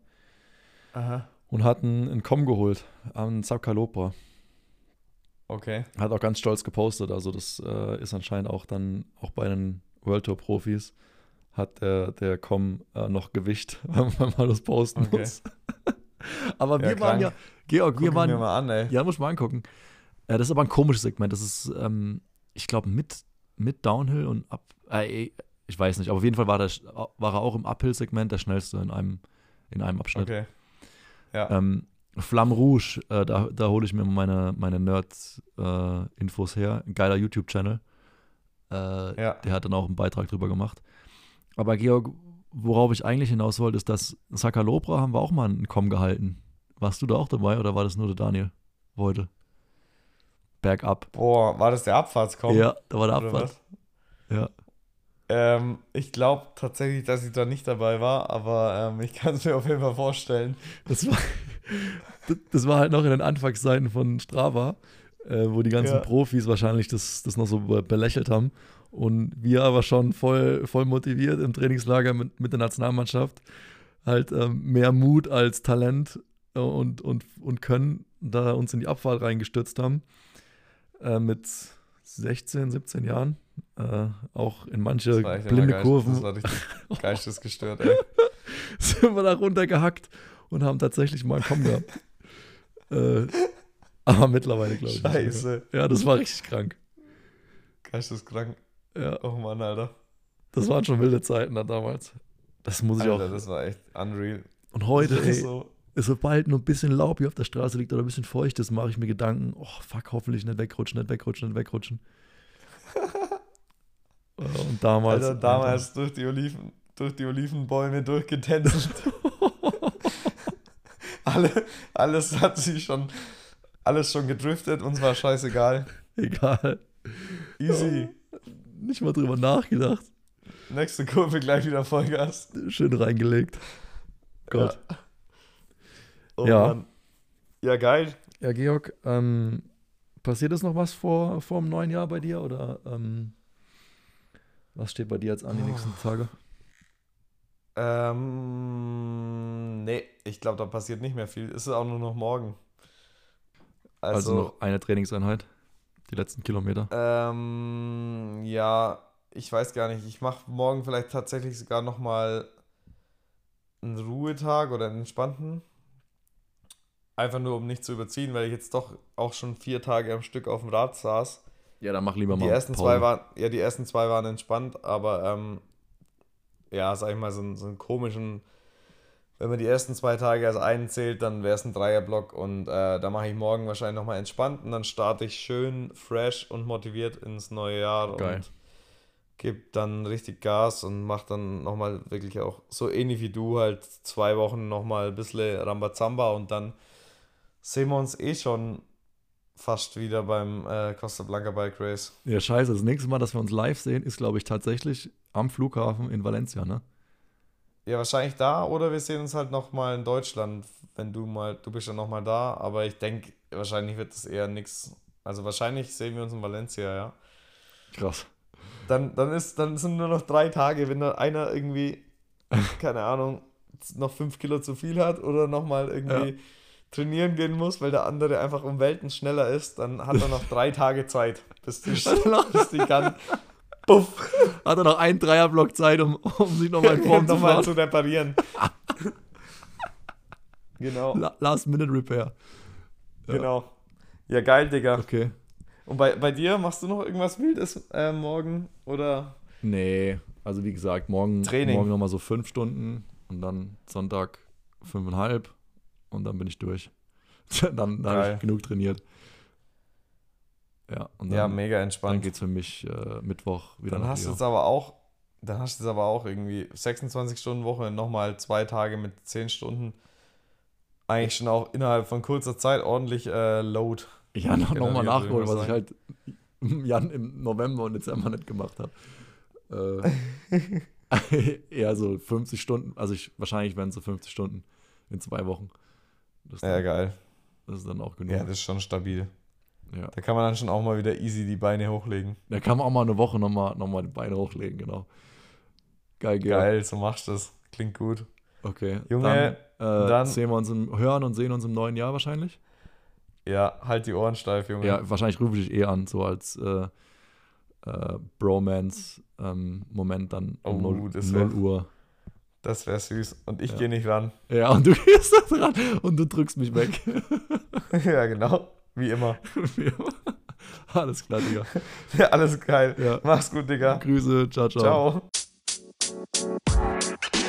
Aha, und hat einen, einen Com geholt am Sacalopra. Okay. Hat auch ganz stolz gepostet. Also, das äh, ist anscheinend auch dann auch bei den World Tour Profis hat der, der Com äh, noch Gewicht, wenn man das posten Okay. muss. aber wir Ja, waren ja. Georg, Guck wir ich waren, mal an, ey. ja, muss man angucken. Äh, das ist aber ein komisches Segment. Das ist, ähm, ich glaube, mit, mit Downhill und ab, äh, ich weiß nicht, aber auf jeden Fall war, der, war er auch im Uphill-Segment der schnellste in einem, in einem Abschnitt. Okay. Ja. Ähm, Flamme Rouge, äh, da, da hole ich mir meine, meine Nerd-Infos her. Ein geiler YouTube-Channel. Äh, Ja. Der hat dann auch einen Beitrag drüber gemacht. Aber Georg, worauf ich eigentlich hinaus wollte, ist, dass Sakalopra haben wir auch mal einen Com gehalten. Warst du da auch dabei oder war das nur der Daniel heute? Bergab. Boah, war das der Abfahrtskomm? Ja, da war der Abfahrt. Ja. Ähm, ich glaube tatsächlich, dass ich da nicht dabei war, aber ähm, ich kann es mir auf jeden Fall vorstellen. Das war, das- war halt noch in den Anfangszeiten von Strava, äh, wo die ganzen Ja. Profis wahrscheinlich das, das noch so be- belächelt haben. Und wir aber schon voll, voll motiviert im Trainingslager mit, mit der Nationalmannschaft. Halt ähm, mehr Mut als Talent äh, und, und, und Können da uns in die Abfahrt reingestürzt haben. Äh, mit 16, 17 Jahren. Äh, auch in manche blinde Kurven Das war richtig geistesgestört, ey. sind wir da runtergehackt und haben tatsächlich mal einen Komm gehabt. äh, aber mittlerweile, glaube ich. Scheiße. Ja, das war richtig krank. Geisteskrank. Ja, Oh Mann, Alter. das waren schon wilde Zeiten dann damals. Das muss ich Alter, auch. das war echt unreal. Und heute, ey, So. sobald nur ein bisschen Laub hier auf der Straße liegt oder ein bisschen feucht ist, mache ich mir Gedanken, oh fuck, hoffentlich nicht wegrutschen, nicht wegrutschen, nicht wegrutschen. Äh, Und damals. Alter, damals durch die Oliven, durch die Olivenbäume durchgetänzelt. Alle, alles hat sich schon, alles schon gedriftet, uns war scheißegal. Egal. Easy. Nicht mal drüber nachgedacht. Nächste Kurve gleich wieder Vollgas. Schön reingelegt. Gott. Ja. Oh Ja. Mann. Ja, geil. Ja, Georg, ähm, passiert es noch was vor, vor dem neuen Jahr bei dir oder ähm, was steht bei dir jetzt an die nächsten Tage? Ähm, nee, ich glaube, da passiert nicht mehr viel. Ist auch nur noch morgen. Also, Also, noch eine Trainingseinheit, die letzten Kilometer. ähm, ja, ich weiß gar nicht. Ich mache morgen vielleicht tatsächlich sogar noch mal einen Ruhetag oder einen entspannten. Einfach nur, um nicht zu überziehen, weil ich jetzt doch auch schon vier Tage am Stück auf dem Rad saß. Ja, dann mach lieber Die mal. ersten Pause. zwei waren, ja, die ersten zwei waren entspannt, aber ähm, ja, sag ich mal, so, einen- so einen komischen, wenn man die ersten zwei Tage als einen zählt, dann wäre es ein Dreierblock und äh, da mache ich morgen wahrscheinlich nochmal entspannt und dann starte ich schön fresh und motiviert ins neue Jahr Geil. und gebe dann richtig Gas und mache dann nochmal wirklich auch so ähnlich wie du halt zwei Wochen nochmal ein bisschen Rambazamba und dann sehen wir uns eh schon fast wieder beim äh, Costa Blanca Bike Race. Ja, scheiße. Das nächste Mal, dass wir uns live sehen, ist, glaube ich, tatsächlich am Flughafen in Valencia, ne? Ja, wahrscheinlich da oder wir sehen uns halt nochmal in Deutschland, wenn du mal, du bist ja nochmal da, aber ich denke, wahrscheinlich wird das eher nix. Also wahrscheinlich sehen wir uns in Valencia, ja. Krass. Dann, dann, ist, dann sind nur noch drei Tage, wenn da einer irgendwie, keine Ahnung, noch fünf Kilo zu viel hat oder nochmal irgendwie trainieren gehen muss, weil der andere einfach um Welten schneller ist, dann hat er noch drei Tage Zeit, bis die, bis die kann. Puff, Hat er noch einen Dreierblock Zeit, um, um sich nochmal in Form zu nochmal fahren? zu reparieren. genau. La- Last Minute Repair. Ja. Genau. Ja, geil, Digga. Okay. Und bei, bei dir machst du noch irgendwas Wildes äh, morgen? Oder? Nee, also wie gesagt, morgen, Training. morgen nochmal so fünf Stunden und dann Sonntag fünfeinhalb und dann bin ich durch. dann dann habe ich genug trainiert. Ja, und dann, ja, mega dann entspannt. geht es für mich äh, Mittwoch wieder Dann hast du jetzt aber auch, dann hast du jetzt aber auch irgendwie 26 Stunden Woche, nochmal zwei Tage mit 10 Stunden. Eigentlich schon auch innerhalb von kurzer Zeit ordentlich äh, Load. Ja, noch, noch mal würde was ich halt im, Jan, im November und Dezember nicht gemacht habe. Äh, eher so 50 Stunden, also ich, wahrscheinlich werden es so 50 Stunden in zwei Wochen. Das, Ja, geil. das ist dann auch genug. Ja, das ist schon stabil. Ja. Da kann man dann schon auch mal wieder easy die Beine hochlegen. Da kann man auch mal eine Woche nochmal noch mal die Beine hochlegen, genau. Geil, geil. Geil, so machst du das. Klingt gut. Okay. Junge, dann, äh, dann- sehen wir uns im, hören und sehen uns im neuen Jahr wahrscheinlich. Ja, halt die Ohren steif, Junge. Ja, wahrscheinlich rufe ich dich eh an, so als äh, äh, Bromance-Moment dann um Oh, 0, das 0 wär- Uhr. Das wäre süß. Und ich Ja. gehe nicht ran. Ja, und du gehst da dran und du drückst mich weg. ja, genau. Wie immer. Alles klar, Digga. Ja, alles geil. Ja. Mach's gut, Digga. Grüße. Ciao, ciao. Ciao.